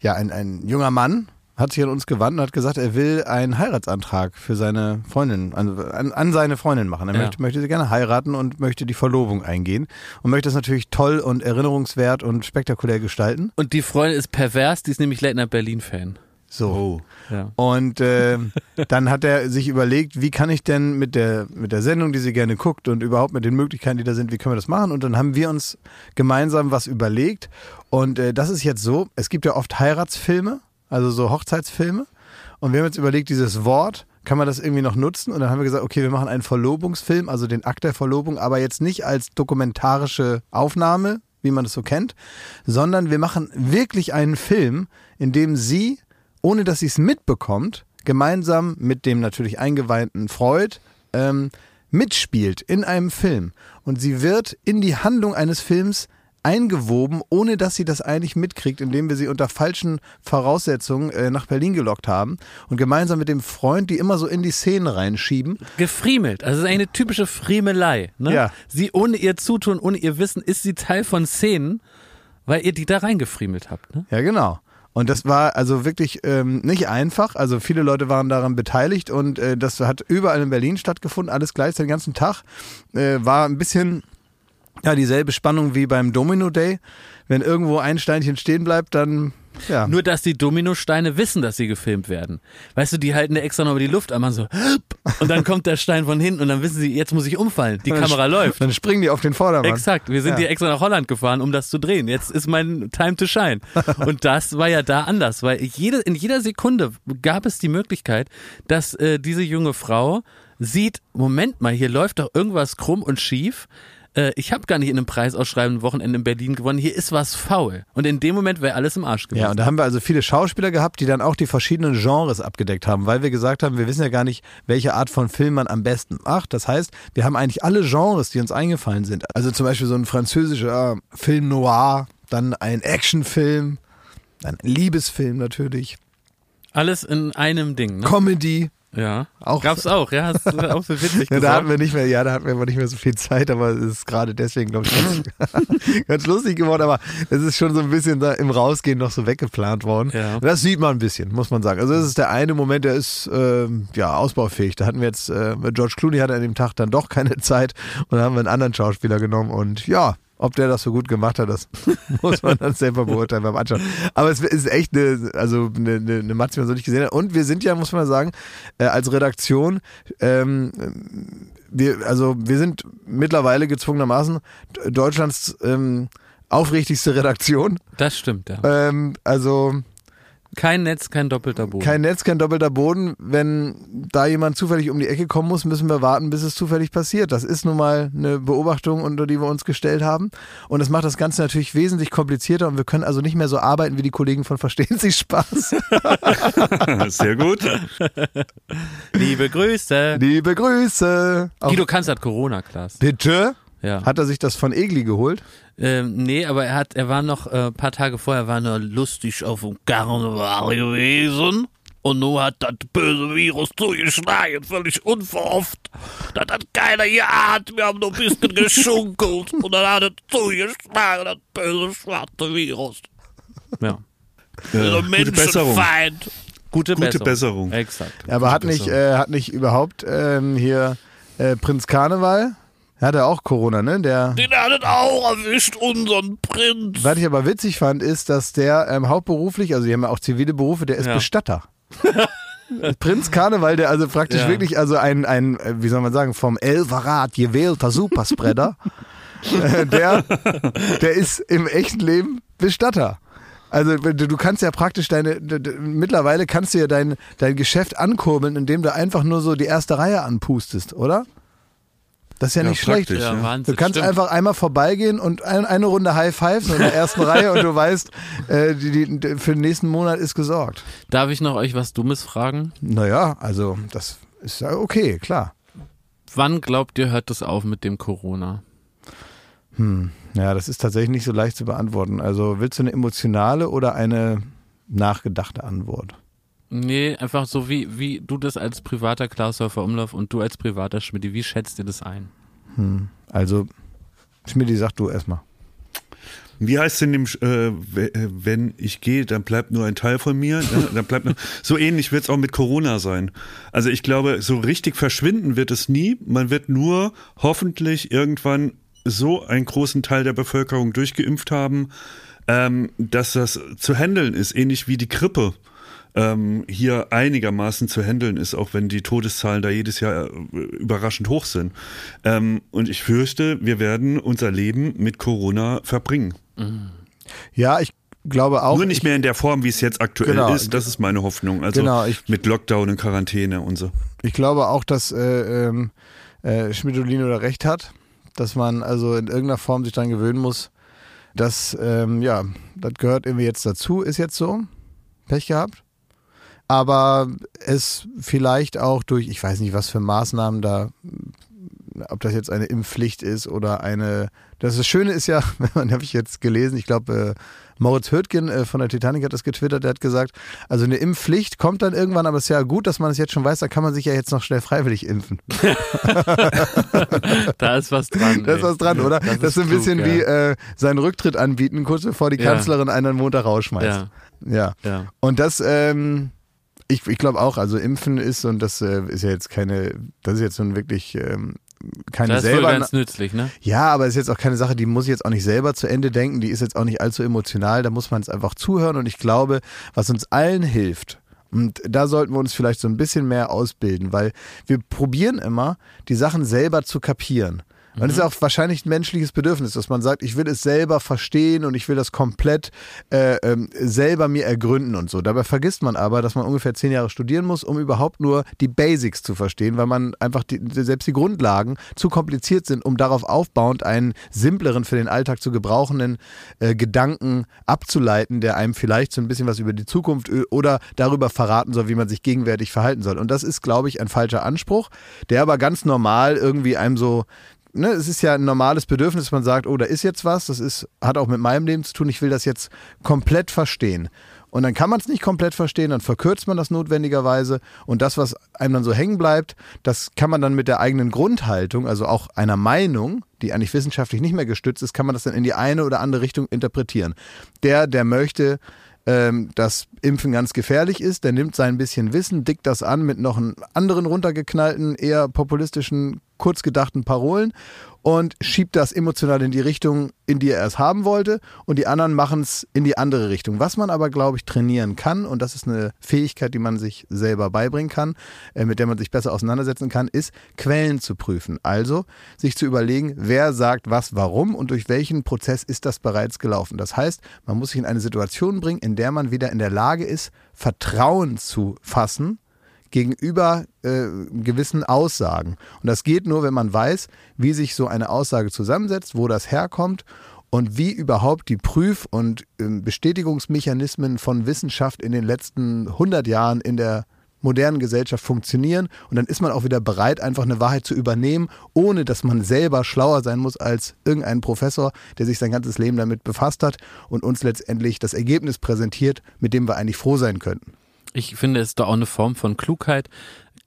Speaker 1: ja ein, ein junger Mann hat sich an uns gewandt und hat gesagt, er will einen Heiratsantrag für seine Freundin, an, an, seine Freundin machen. Er
Speaker 2: Ja.
Speaker 1: möchte, möchte sie gerne heiraten und möchte die Verlobung eingehen und möchte das natürlich toll und erinnerungswert und spektakulär gestalten.
Speaker 2: Und die Freundin ist pervers, die ist nämlich Late Night Berlin-Fan.
Speaker 1: So.
Speaker 3: Oh.
Speaker 2: Ja.
Speaker 1: Und äh, dann hat er sich überlegt, wie kann ich denn mit der, mit der Sendung, die sie gerne guckt und überhaupt mit den Möglichkeiten, die da sind, wie können wir das machen? Und dann haben wir uns gemeinsam was überlegt. Und äh, das ist jetzt so, es gibt ja oft Heiratsfilme, also so Hochzeitsfilme. Und wir haben jetzt überlegt, dieses Wort kann man das irgendwie noch nutzen? Und dann haben wir gesagt, okay, wir machen einen Verlobungsfilm, also den Akt der Verlobung, aber jetzt nicht als dokumentarische Aufnahme, wie man das so kennt, sondern wir machen wirklich einen Film, in dem sie, ohne dass sie es mitbekommt, gemeinsam mit dem natürlich eingeweinten Freud ähm, mitspielt in einem Film. Und sie wird in die Handlung eines Films eingewoben, ohne dass sie das eigentlich mitkriegt, indem wir sie unter falschen Voraussetzungen äh, nach Berlin gelockt haben und gemeinsam mit dem Freund die immer so in die Szene reinschieben.
Speaker 2: Gefriemelt, also es ist eine typische Friemelei. Ne?
Speaker 1: Ja.
Speaker 2: Sie ohne ihr Zutun, ohne ihr Wissen, ist sie Teil von Szenen, weil ihr die da reingefriemelt habt. Ne?
Speaker 1: Ja, genau. Und das war also wirklich ähm, nicht einfach. Also viele Leute waren daran beteiligt und äh, das hat überall in Berlin stattgefunden, alles gleich den ganzen Tag. Äh, war ein bisschen ja dieselbe Spannung wie beim Domino Day. Wenn irgendwo ein Steinchen stehen bleibt, dann ja.
Speaker 2: Nur, dass die Dominosteine wissen, dass sie gefilmt werden. Weißt du, die halten ja extra nochmal die Luft an, man so, und dann kommt der Stein von hinten und dann wissen sie, jetzt muss ich umfallen. Die
Speaker 1: Dann
Speaker 2: Kamera läuft.
Speaker 1: Dann springen die auf den Vordermann.
Speaker 2: Exakt. Wir sind
Speaker 1: Ja.
Speaker 2: hier extra nach Holland gefahren, um das zu drehen. Jetzt ist mein Time to shine. Und das war ja da anders, weil jede, in jeder Sekunde gab es die Möglichkeit, dass äh, diese junge Frau sieht, Moment mal, hier läuft doch irgendwas krumm und schief. Äh, ich habe gar nicht in einem preisausschreibenden Wochenende in Berlin gewonnen. Hier ist was faul. Und in dem Moment wäre alles im Arsch gewesen.
Speaker 1: Ja, und da haben wir also viele Schauspieler gehabt, die dann auch die verschiedenen Genres abgedeckt haben, weil wir gesagt haben, wir wissen ja gar nicht, welche Art von Film man am besten macht. Das heißt, wir haben eigentlich alle Genres, die uns eingefallen sind. Also zum Beispiel so ein französischer Film noir, dann ein Actionfilm, ein Liebesfilm natürlich,
Speaker 2: Alles in einem Ding. Ne?
Speaker 1: Comedy.
Speaker 2: Ja.
Speaker 1: Auch-
Speaker 2: Gab's auch, ja. Hast du auch so witzig
Speaker 1: Ja, da hatten wir nicht mehr, ja, da hatten wir aber nicht mehr so viel Zeit, aber es ist gerade deswegen, glaube ich, ganz, ganz lustig geworden, aber es ist schon so ein bisschen da im Rausgehen noch so weggeplant worden.
Speaker 2: Ja.
Speaker 1: Und Das sieht man ein bisschen, muss man sagen. Also das ist der eine Moment, der ist ähm, ja ausbaufähig. Da hatten wir jetzt, äh, George Clooney hatte an dem Tag dann doch keine Zeit und da haben wir einen anderen Schauspieler genommen und ja, ob der das so gut gemacht hat, das muss man dann selber beurteilen beim Anschauen. Aber es ist echt eine, also eine, eine, eine Matze, die man so nicht gesehen hat. Und wir sind ja, muss man sagen, äh, als Redaktion, ähm, wir, also wir sind mittlerweile gezwungenermaßen Deutschlands ähm, aufrichtigste Redaktion.
Speaker 2: Das stimmt, ja.
Speaker 1: Ähm, also
Speaker 2: Kein Netz, kein doppelter Boden.
Speaker 1: kein Netz, kein doppelter Boden. Wenn da jemand zufällig um die Ecke kommen muss, müssen wir warten, bis es zufällig passiert. Das ist nun mal eine Beobachtung, unter die wir uns gestellt haben. Und das macht das Ganze natürlich wesentlich komplizierter und wir können also nicht mehr so arbeiten wie die Kollegen von Verstehen Sie Spaß.
Speaker 3: Sehr gut.
Speaker 2: Liebe Grüße.
Speaker 1: Liebe Grüße.
Speaker 2: Guido Kanz hat Corona, Klaas.
Speaker 1: Bitte?
Speaker 2: Ja.
Speaker 1: Hat er sich das von Egli geholt?
Speaker 2: Ähm, nee, aber er hat, er war noch äh, paar Tage vorher, war nur lustig auf dem Karneval gewesen. Und nun hat das böse Virus zugeschlagen, völlig unverhofft. Das hat keiner geahnt, wir haben nur ein bisschen geschunkelt. Und dann hat es zugeschlagen, das böse schwarze Virus. Ja.
Speaker 3: Äh, gute Besserung.
Speaker 2: Menschenfeind. Gute,
Speaker 3: Gute
Speaker 2: Besserung.
Speaker 3: Besserung.
Speaker 2: Exakt.
Speaker 1: Aber hat nicht, äh, hat nicht überhaupt ähm, hier äh, Prinz Karneval, er hatte auch Corona, ne? Der,
Speaker 5: Den hat es auch erwischt, unseren Prinz.
Speaker 1: was ich aber witzig fand, ist, dass der ähm, hauptberuflich, also die haben ja auch zivile Berufe, der ist
Speaker 2: Ja.
Speaker 1: Bestatter. Prinz Karneval, der also praktisch
Speaker 2: Ja.
Speaker 1: wirklich, also ein, ein, äh, wie soll man sagen, vom Elvarat gewählter Superspreader, äh, der, der ist im echten Leben Bestatter. Also du du kannst ja praktisch deine, d- d- mittlerweile kannst du ja dein, dein Geschäft ankurbeln, indem du einfach nur so die erste Reihe anpustest, oder? Das ist ja,
Speaker 3: Ja,
Speaker 1: nicht schlecht.
Speaker 2: Ja,
Speaker 3: Ja.
Speaker 2: Wahnsinn.
Speaker 1: Du kannst
Speaker 2: stimmt.
Speaker 1: einfach einmal vorbeigehen und ein, eine Runde High Fives in der ersten Reihe und du weißt, äh, die, die, für den nächsten Monat ist gesorgt.
Speaker 2: Darf ich noch euch was Dummes fragen?
Speaker 1: Naja, also das ist ja okay, klar.
Speaker 2: Wann glaubt ihr, hört das auf mit dem Corona?
Speaker 1: Ja, das ist tatsächlich nicht so leicht zu beantworten. Also willst du eine emotionale oder eine nachgedachte Antwort?
Speaker 2: Nee, einfach so wie, wie du das als privater Klausdorfer Umlauf und du als privater Schmidt, wie schätzt ihr das ein?
Speaker 1: Also, Schmidti, sag du erstmal.
Speaker 3: Wie heißt denn dem, äh, äh, wenn ich gehe, dann bleibt nur ein Teil von mir. Ne? Dann bleibt nur, so ähnlich wird es auch mit Corona sein. Also ich glaube, so richtig verschwinden wird es nie. Man wird nur hoffentlich irgendwann so einen großen Teil der Bevölkerung durchgeimpft haben, ähm, dass das zu handeln ist, ähnlich wie die Grippe. Ähm, hier einigermaßen zu handeln ist, auch wenn die Todeszahlen da jedes Jahr äh, überraschend hoch sind. Ähm, und ich fürchte, wir werden unser Leben mit Corona verbringen.
Speaker 1: Ja, ich glaube auch.
Speaker 3: Nur nicht mehr in der Form, wie es jetzt aktuell
Speaker 1: Genau.
Speaker 3: ist. Das ist meine Hoffnung. Also
Speaker 1: Genau, ich-
Speaker 3: mit Lockdown und Quarantäne und so.
Speaker 1: Ich glaube auch, dass äh, ähm, äh, Schmidolino da recht hat, dass man also in irgendeiner Form sich daran gewöhnen muss, dass, ähm, ja, das gehört irgendwie jetzt dazu, ist jetzt so. Pech gehabt. Aber es vielleicht auch durch, ich weiß nicht, was für Maßnahmen da, ob das jetzt eine Impfpflicht ist oder eine. Das, das Schöne ist ja, man habe ich jetzt gelesen, ich glaube, äh, Moritz Höttgen äh, von der Titanic hat das getwittert, der hat gesagt, also eine Impfpflicht kommt dann irgendwann, aber es ist ja gut, dass man es jetzt schon weiß, da kann man sich ja jetzt noch schnell freiwillig impfen.
Speaker 2: Da ist was dran.
Speaker 1: Da ist was dran, oder? Das, ist so ein
Speaker 2: klug,
Speaker 1: bisschen
Speaker 2: ja.
Speaker 1: wie äh, seinen Rücktritt anbieten, kurz bevor die
Speaker 2: Ja.
Speaker 1: Kanzlerin einen Montag rausschmeißt.
Speaker 2: Ja,
Speaker 1: ja.
Speaker 2: ja.
Speaker 1: Und das, ähm, ich, ich glaube auch, also Impfen ist, und das äh, ist ja jetzt keine, das ist jetzt nun wirklich ähm, keine
Speaker 2: Das ist wohl
Speaker 1: selber.
Speaker 2: ganz nützlich, ne?
Speaker 1: Ja, aber es ist jetzt auch keine Sache, die muss ich jetzt auch nicht selber zu Ende denken, die ist jetzt auch nicht allzu emotional, da muss man es einfach zuhören und ich glaube, was uns allen hilft, und da sollten wir uns vielleicht so ein bisschen mehr ausbilden, weil wir probieren immer, die Sachen selber zu kapieren. Und das ist auch wahrscheinlich ein menschliches Bedürfnis, dass man sagt, ich will es selber verstehen und ich will das komplett äh, ähm, selber mir ergründen und so. Dabei vergisst man aber, dass man ungefähr zehn Jahre studieren muss, um überhaupt nur die Basics zu verstehen, weil man einfach die, selbst die Grundlagen zu kompliziert sind, um darauf aufbauend einen simpleren, für den Alltag zu gebrauchenden äh, Gedanken abzuleiten, der einem vielleicht so ein bisschen was über die Zukunft ö- oder darüber verraten soll, wie man sich gegenwärtig verhalten soll. Und das ist, glaube ich, ein falscher Anspruch, der aber ganz normal irgendwie einem so Ne, es ist ja ein normales Bedürfnis, dass man sagt, oh, da ist jetzt was, das ist, hat auch mit meinem Leben zu tun, ich will das jetzt komplett verstehen. Und dann kann man es nicht komplett verstehen, dann verkürzt man das notwendigerweise und das, was einem dann so hängen bleibt, das kann man dann mit der eigenen Grundhaltung, also auch einer Meinung, die eigentlich wissenschaftlich nicht mehr gestützt ist, kann man das dann in die eine oder andere Richtung interpretieren. Der, der möchte, ähm, dass Impfen ganz gefährlich ist, der nimmt sein bisschen Wissen, dickt das an mit noch einen anderen runtergeknallten, eher populistischen, kurzgedachten Parolen und schiebt das emotional in die Richtung, in die er es haben wollte und die anderen machen es in die andere Richtung. Was man aber, glaube ich, trainieren kann und das ist eine Fähigkeit, die man sich selber beibringen kann, äh, mit der man sich besser auseinandersetzen kann, ist Quellen zu prüfen. Also sich zu überlegen, wer sagt was, warum und durch welchen Prozess ist das bereits gelaufen. Das heißt, man muss sich in eine Situation bringen, in der man wieder in der Lage ist, Vertrauen zu fassen gegenüber äh, gewissen Aussagen. Und das geht nur, wenn man weiß, wie sich so eine Aussage zusammensetzt, wo das herkommt und wie überhaupt die Prüf- und ähm, Bestätigungsmechanismen von Wissenschaft in den letzten 100 Jahren in der modernen Gesellschaft funktionieren. Und dann ist man auch wieder bereit, einfach eine Wahrheit zu übernehmen, ohne dass man selber schlauer sein muss als irgendein Professor, der sich sein ganzes Leben damit befasst hat und uns letztendlich das Ergebnis präsentiert, mit dem wir eigentlich froh sein könnten.
Speaker 2: Ich finde, es doch auch eine Form von Klugheit,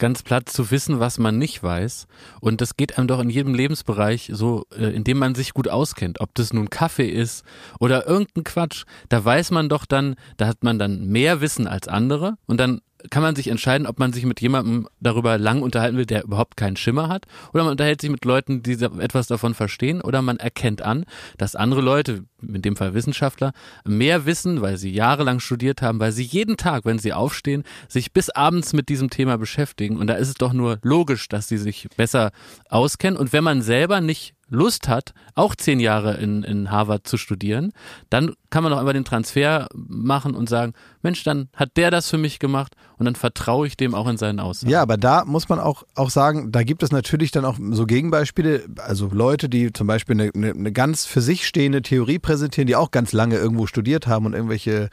Speaker 2: ganz platt zu wissen, was man nicht weiß. Und das geht einem doch in jedem Lebensbereich so, äh, in dem man sich gut auskennt. Ob das nun Kaffee ist oder irgendein Quatsch. Da weiß man doch dann, da hat man dann mehr Wissen als andere und dann kann man sich entscheiden, ob man sich mit jemandem darüber lang unterhalten will, der überhaupt keinen Schimmer hat, oder man unterhält sich mit Leuten, die etwas davon verstehen, oder man erkennt an, dass andere Leute, in dem Fall Wissenschaftler, mehr wissen, weil sie jahrelang studiert haben, weil sie jeden Tag, wenn sie aufstehen, sich bis abends mit diesem Thema beschäftigen. Und da ist es doch nur logisch, dass sie sich besser auskennen. Und wenn man selber nicht Lust hat, auch zehn Jahre in, in Harvard zu studieren, dann kann man doch einmal den Transfer machen und sagen, Mensch, dann hat der das für mich gemacht und dann vertraue ich dem auch in seinen Aussagen.
Speaker 1: Ja, aber da muss man auch, auch sagen, da gibt es natürlich dann auch so Gegenbeispiele, also Leute, die zum Beispiel eine, eine, eine ganz für sich stehende Theorie präsentieren, die auch ganz lange irgendwo studiert haben und irgendwelche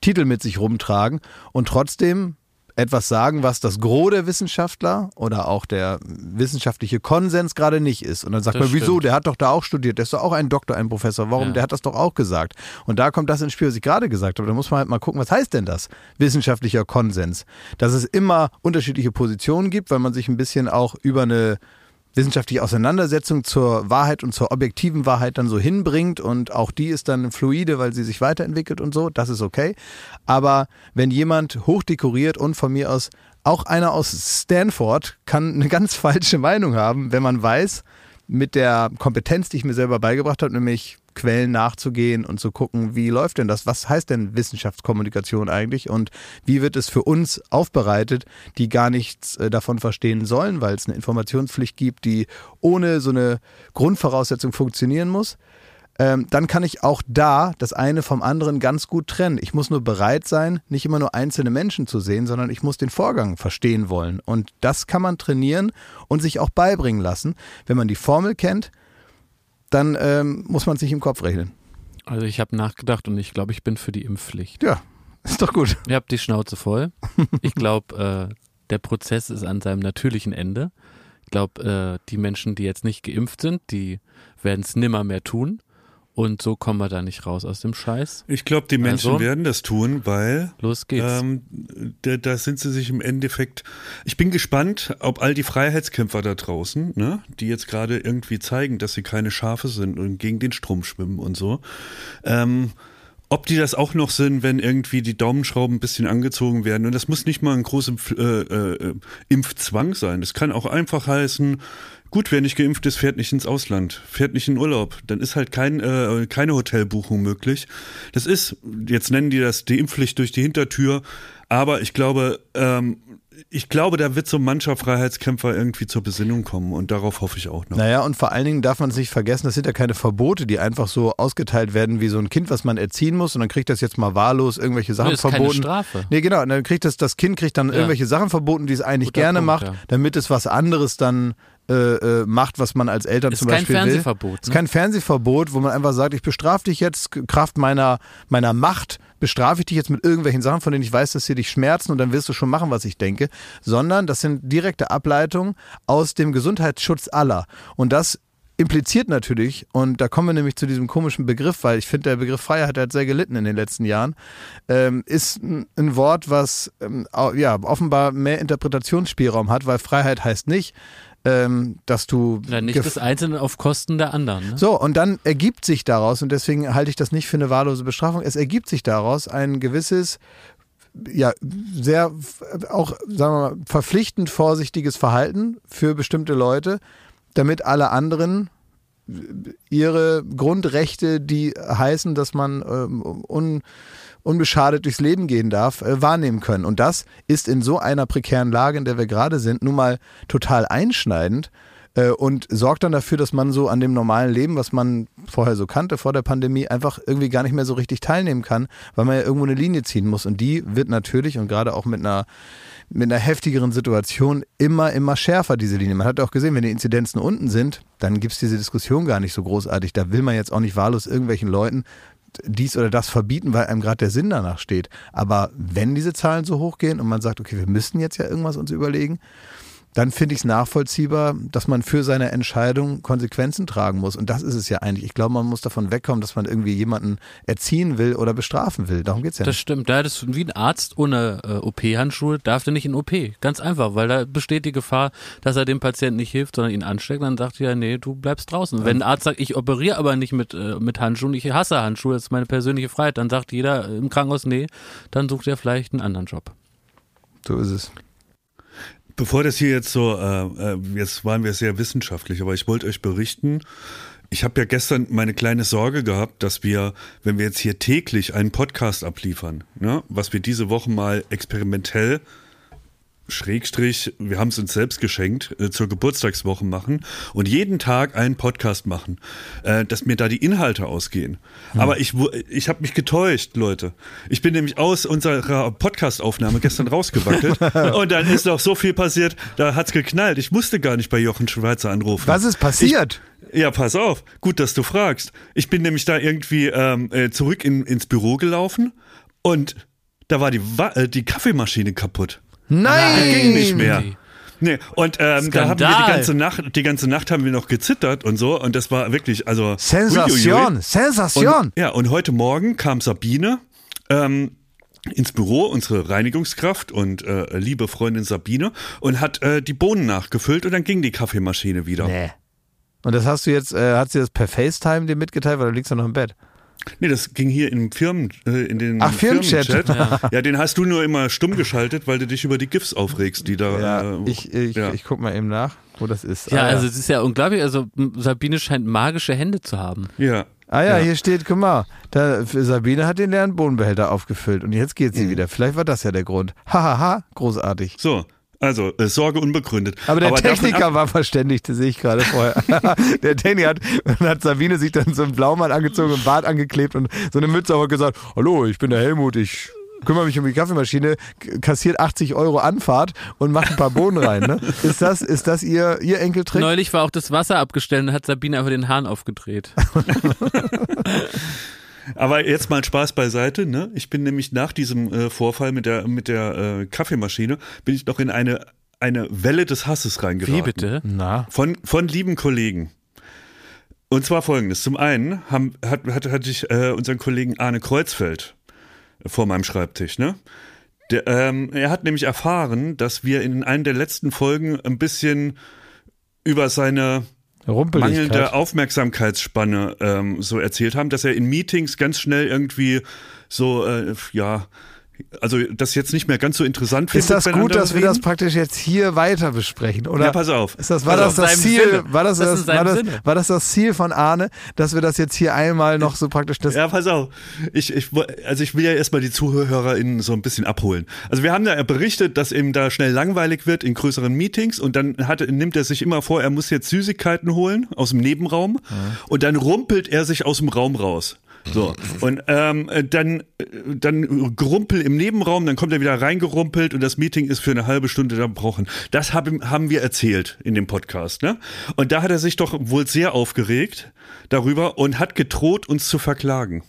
Speaker 1: Titel mit sich rumtragen und trotzdem etwas sagen, was das Gros der Wissenschaftler oder auch der wissenschaftliche Konsens gerade nicht ist. Und dann sagt
Speaker 2: Das
Speaker 1: man, wieso,
Speaker 2: stimmt.
Speaker 1: der hat doch da auch studiert, der ist doch auch ein Doktor, ein Professor, warum,
Speaker 2: Ja.
Speaker 1: der hat das doch auch gesagt. Und da kommt das ins Spiel, was ich gerade gesagt habe. Da muss man halt mal gucken, was heißt denn das? Wissenschaftlicher Konsens. Dass es immer unterschiedliche Positionen gibt, weil man sich ein bisschen auch über eine wissenschaftliche Auseinandersetzung zur Wahrheit und zur objektiven Wahrheit dann so hinbringt und auch die ist dann fluide, weil sie sich weiterentwickelt und so, das ist okay. Aber wenn jemand hochdekoriert und von mir aus auch einer aus Stanford kann eine ganz falsche Meinung haben, wenn man weiß, mit der Kompetenz, die ich mir selber beigebracht habe, nämlich Quellen nachzugehen und zu gucken, wie läuft denn das? Was heißt denn Wissenschaftskommunikation eigentlich? Und wie wird es für uns aufbereitet, die gar nichts äh, davon verstehen sollen, weil es eine Informationspflicht gibt, die ohne so eine Grundvoraussetzung funktionieren muss? ähm, dann kann ich auch da das eine vom anderen ganz gut trennen. Ich muss nur bereit sein, nicht immer nur einzelne Menschen zu sehen, sondern ich muss den Vorgang verstehen wollen. Und das kann man trainieren und sich auch beibringen lassen. Wenn man die Formel kennt, dann ähm, muss man es nicht im Kopf rechnen.
Speaker 2: Also ich habe nachgedacht und ich glaube, ich bin für die Impfpflicht.
Speaker 1: Ja, ist doch gut.
Speaker 2: Ihr habt die Schnauze voll. Ich glaube, äh, der Prozess ist an seinem natürlichen Ende. Ich glaube, äh, die Menschen, die jetzt nicht geimpft sind, die werden es nimmer mehr tun. Und so kommen wir da nicht raus aus dem Scheiß.
Speaker 3: Ich glaube, die Menschen
Speaker 2: Also?
Speaker 3: werden das tun, weil
Speaker 2: Los geht's.
Speaker 3: ähm, da, da sind sie sich im Endeffekt. Ich bin gespannt, ob all die Freiheitskämpfer da draußen, ne, die jetzt gerade irgendwie zeigen, dass sie keine Schafe sind und gegen den Strom schwimmen und so, ähm, ob die das auch noch sind, wenn irgendwie die Daumenschrauben ein bisschen angezogen werden. Und das muss nicht mal ein großer äh, äh, Impfzwang sein. Das kann auch einfach heißen, gut, wer nicht geimpft ist, fährt nicht ins Ausland, fährt nicht in Urlaub. Dann ist halt kein, äh, keine Hotelbuchung möglich. Das ist, jetzt nennen die das die Impfpflicht durch die Hintertür. Aber ich glaube, ähm, ich glaube, da wird so mancher Freiheitskämpfer irgendwie zur Besinnung kommen und darauf hoffe ich auch noch.
Speaker 1: Naja, und vor allen Dingen darf man es nicht vergessen, das sind ja keine Verbote, die einfach so ausgeteilt werden wie so ein Kind, was man erziehen muss und dann kriegt das jetzt mal wahllos irgendwelche Sachen
Speaker 2: das ist keine
Speaker 1: verboten.
Speaker 2: Strafe.
Speaker 1: Nee, genau, und dann kriegt das, das Kind kriegt dann
Speaker 2: Ja.
Speaker 1: irgendwelche Sachen verboten, die es eigentlich
Speaker 2: Guter
Speaker 1: gerne
Speaker 2: Punkt,
Speaker 1: macht,
Speaker 2: ja.
Speaker 1: damit es was anderes dann äh, äh, macht, was man als Eltern
Speaker 2: Ist
Speaker 1: zum
Speaker 2: kein
Speaker 1: Beispiel will.
Speaker 2: Fernsehverbot,
Speaker 1: Ist
Speaker 2: ne?
Speaker 1: kein Fernsehverbot, wo man einfach sagt, ich bestrafe dich jetzt, Kraft meiner, meiner Macht, bestrafe ich dich jetzt mit irgendwelchen Sachen, von denen ich weiß, dass sie dich schmerzen und dann wirst du schon machen, was ich denke, sondern das sind direkte Ableitungen aus dem Gesundheitsschutz aller. Und das impliziert natürlich, und da kommen wir nämlich zu diesem komischen Begriff, weil ich finde, der Begriff Freiheit hat sehr gelitten in den letzten Jahren, ähm, ist ein Wort, was ähm, ja, offenbar mehr Interpretationsspielraum hat, weil Freiheit heißt nicht, ähm, dass du
Speaker 2: Oder nicht das Einzelne auf Kosten der anderen. Ne?
Speaker 1: so, und dann ergibt sich daraus, und deswegen halte ich das nicht für eine wahllose Bestrafung, es ergibt sich daraus ein gewisses, ja, sehr auch, sagen wir mal, verpflichtend vorsichtiges Verhalten für bestimmte Leute, damit alle anderen ihre Grundrechte, die heißen, dass man ähm, un, unbeschadet durchs Leben gehen darf, äh, wahrnehmen können. Und das ist in so einer prekären Lage, in der wir gerade sind, nun mal total einschneidend äh, und sorgt dann dafür, dass man so an dem normalen Leben, was man vorher so kannte, vor der Pandemie, einfach irgendwie gar nicht mehr so richtig teilnehmen kann, weil man ja irgendwo eine Linie ziehen muss. Und die wird natürlich und gerade auch mit einer mit einer heftigeren Situation immer, immer schärfer, diese Linie. Man hat auch gesehen, wenn die Inzidenzen unten sind, dann gibt es diese Diskussion gar nicht so großartig. Da will man jetzt auch nicht wahllos irgendwelchen Leuten dies oder das verbieten, weil einem gerade der Sinn danach steht. Aber wenn diese Zahlen so hochgehen und man sagt, okay, wir müssten jetzt ja irgendwas uns überlegen, dann finde ich es nachvollziehbar, dass man für seine Entscheidung Konsequenzen tragen muss. Und das ist es ja eigentlich. Ich glaube, man muss davon wegkommen, dass man irgendwie jemanden erziehen will oder bestrafen will. Darum geht es ja
Speaker 2: Das
Speaker 1: nicht.
Speaker 2: stimmt. Da ist wie ein Arzt ohne äh, OP-Handschuhe darf der nicht in OP. Ganz einfach, weil da besteht die Gefahr, dass er dem Patienten nicht hilft, sondern ihn ansteckt. Dann sagt er, nee, du bleibst draußen. Wenn ein Arzt sagt, ich operiere aber nicht mit, äh, mit Handschuhen, ich hasse Handschuhe, das ist meine persönliche Freiheit, dann sagt jeder im Krankenhaus, nee, dann sucht er vielleicht einen anderen Job.
Speaker 1: So ist es.
Speaker 3: Bevor das hier jetzt so, äh, äh, jetzt waren wir sehr wissenschaftlich, aber ich wollte euch berichten, ich habe ja gestern meine kleine Sorge gehabt, dass wir, wenn wir jetzt hier täglich einen Podcast abliefern, ne, was wir diese Woche mal experimentell Schrägstrich, wir haben es uns selbst geschenkt, äh, zur Geburtstagswoche machen und jeden Tag einen Podcast machen, äh, dass mir da die Inhalte ausgehen. Aber ich, ich habe mich getäuscht, Leute. Ich bin nämlich aus unserer Podcastaufnahme gestern rausgewackelt und dann ist noch so viel passiert, da hat's geknallt. Ich musste gar nicht bei Jochen Schweizer anrufen.
Speaker 1: Was ist passiert?
Speaker 3: Ja, pass auf. Gut, dass du fragst. Ich bin nämlich da irgendwie ähm, äh, zurück in, ins Büro gelaufen und da war die, Wa äh, die Kaffeemaschine kaputt.
Speaker 1: Nein!
Speaker 3: Ging nicht mehr. Nee, und ähm, da haben wir die ganze Nacht, die ganze Nacht haben wir noch gezittert und so und das war wirklich, also
Speaker 1: Sensation!
Speaker 3: uiuiui.
Speaker 1: Sensation!
Speaker 3: Und, ja, und heute Morgen kam Sabine ähm, ins Büro, unsere Reinigungskraft und äh, liebe Freundin Sabine und hat äh, die Bohnen nachgefüllt und dann ging die Kaffeemaschine wieder.
Speaker 1: Nee. Und das hast du jetzt, äh, hat sie das per FaceTime dir mitgeteilt, weil du liegst ja noch im Bett.
Speaker 3: Nee, das ging hier im Firmen, äh, in den
Speaker 1: Ach, Firmenchat.
Speaker 3: Firmenchat. Ja. den hast du nur immer stumm geschaltet, weil du dich über die GIFs aufregst, die da.
Speaker 1: Ja,
Speaker 3: äh,
Speaker 1: ich, ich,
Speaker 3: ja.
Speaker 1: ich guck mal eben nach, wo das ist.
Speaker 2: Ja,
Speaker 1: ah,
Speaker 2: also es ist ja unglaublich. Also Sabine scheint magische Hände zu haben.
Speaker 3: ja.
Speaker 1: Ah ja,
Speaker 3: Ja.
Speaker 1: hier steht, guck mal, da, für Sabine hat den leeren Bodenbehälter aufgefüllt und jetzt geht
Speaker 3: Mhm.
Speaker 1: sie wieder. Vielleicht war das ja der Grund. Hahaha, großartig.
Speaker 3: So, Also, äh, Sorge unbegründet.
Speaker 1: Aber der Techniker war verständigt, das sehe ich gerade vorher. der Techniker hat, hat Sabine sich dann so einen Blaumann angezogen und Bart angeklebt und so eine Mütze aber gesagt, hallo, ich bin der Helmut, ich kümmere mich um die Kaffeemaschine, kassiert 80 Euro Anfahrt und macht ein paar Bohnen rein. Ne? Ist das, ist das ihr, ihr Enkeltrick?
Speaker 2: Neulich war auch das Wasser abgestellt und hat Sabine einfach den Hahn aufgedreht.
Speaker 3: Aber jetzt mal Spaß beiseite. Ne? Ich bin nämlich nach diesem äh, Vorfall mit der, mit der äh, Kaffeemaschine, bin ich noch in eine, eine Welle des Hasses reingeraten.
Speaker 2: Wie bitte?
Speaker 1: Na.
Speaker 3: Von, von lieben Kollegen. Und zwar folgendes. Zum einen haben, hat, hat, hatte ich äh, unseren Kollegen Arne Kreuzfeld vor meinem Schreibtisch. Ne? Der, ähm, er hat nämlich erfahren, dass wir in einer der letzten Folgen ein bisschen über seine mangelnde Aufmerksamkeitsspanne ähm, so erzählt haben, dass er in Meetings ganz schnell irgendwie so, äh, ja, also das jetzt nicht mehr ganz so interessant
Speaker 1: findet. Ist das gut, dass reden? wir das praktisch jetzt hier weiter besprechen? Oder
Speaker 3: ja, pass auf.
Speaker 1: Ist das, war das das Ziel? War das das, das war, das, war das das Ziel von Arne, dass wir das jetzt hier einmal noch so praktisch das?
Speaker 3: Ja, pass auf. Ich, ich, also ich will ja erstmal die ZuhörerInnen so ein bisschen abholen. Also wir haben ja berichtet, dass ihm da schnell langweilig wird in größeren Meetings und dann hat, nimmt er sich immer vor, er muss jetzt Süßigkeiten holen aus dem Nebenraum ja. und dann rumpelt er sich aus dem Raum raus. So. Und ähm, dann, dann Gerumpel im Nebenraum, dann kommt er wieder reingerumpelt und das Meeting ist für eine halbe Stunde unterbrochen. Das hab, haben wir erzählt in dem Podcast. Ne? Und da hat er sich doch wohl sehr aufgeregt darüber und hat gedroht, uns zu verklagen.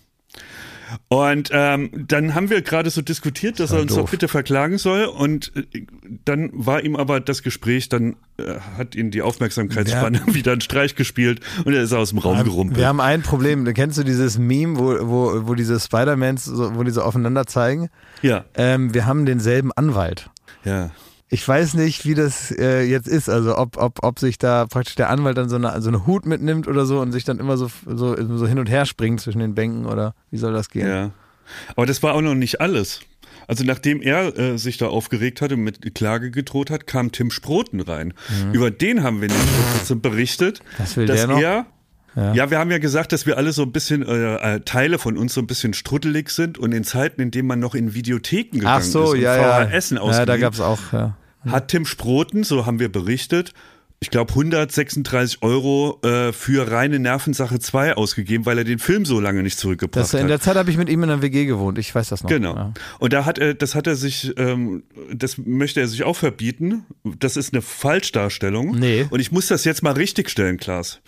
Speaker 3: Und ähm, dann haben wir gerade so diskutiert, dass er uns doof. doch bitte verklagen soll. Und äh, dann war ihm aber das Gespräch, dann äh, hat ihn die Aufmerksamkeitsspanne ja. wieder einen Streich gespielt und er ist aus dem Raum gerumpelt.
Speaker 1: Wir haben ein Problem. Kennst du dieses Meme, wo, wo, wo diese Spider-Mans, so, wo die so aufeinander zeigen?
Speaker 3: Ja.
Speaker 1: Ähm, wir haben denselben Anwalt.
Speaker 3: Ja.
Speaker 1: Ich weiß nicht, wie das äh, jetzt ist, also ob, ob, ob sich da praktisch der Anwalt dann so eine, so eine Hut mitnimmt oder so und sich dann immer so, so, so hin und her springt zwischen den Bänken oder wie soll das gehen?
Speaker 3: Ja. Aber das war auch noch nicht alles. Also nachdem er äh, sich da aufgeregt hatte und mit Klage gedroht hat, kam Tim Sproten rein. Mhm. Über den haben wir nämlich berichtet, dass er ja. ja. wir haben ja gesagt, dass wir alle so ein bisschen, äh, äh, Teile von uns so ein bisschen struddelig sind und in Zeiten, in denen man noch in Videotheken gegangen Ach so, ist und
Speaker 1: ja,
Speaker 3: VHSen
Speaker 1: ja. Ja, da gab's auch, ja.
Speaker 3: Hat Tim Sproten, so haben wir berichtet, ich glaube, 136 Euro äh, für reine Nervensache 2 ausgegeben, weil er den Film so lange nicht zurückgebracht das,
Speaker 1: hat. In der Zeit habe ich mit ihm in einer WG gewohnt, ich weiß das noch.
Speaker 3: Genau. Ja. Und da hat er, das hat er sich, ähm, das möchte er sich auch verbieten. Das ist eine Falschdarstellung.
Speaker 1: Nee.
Speaker 3: Und ich muss das jetzt mal richtig stellen, Klaas.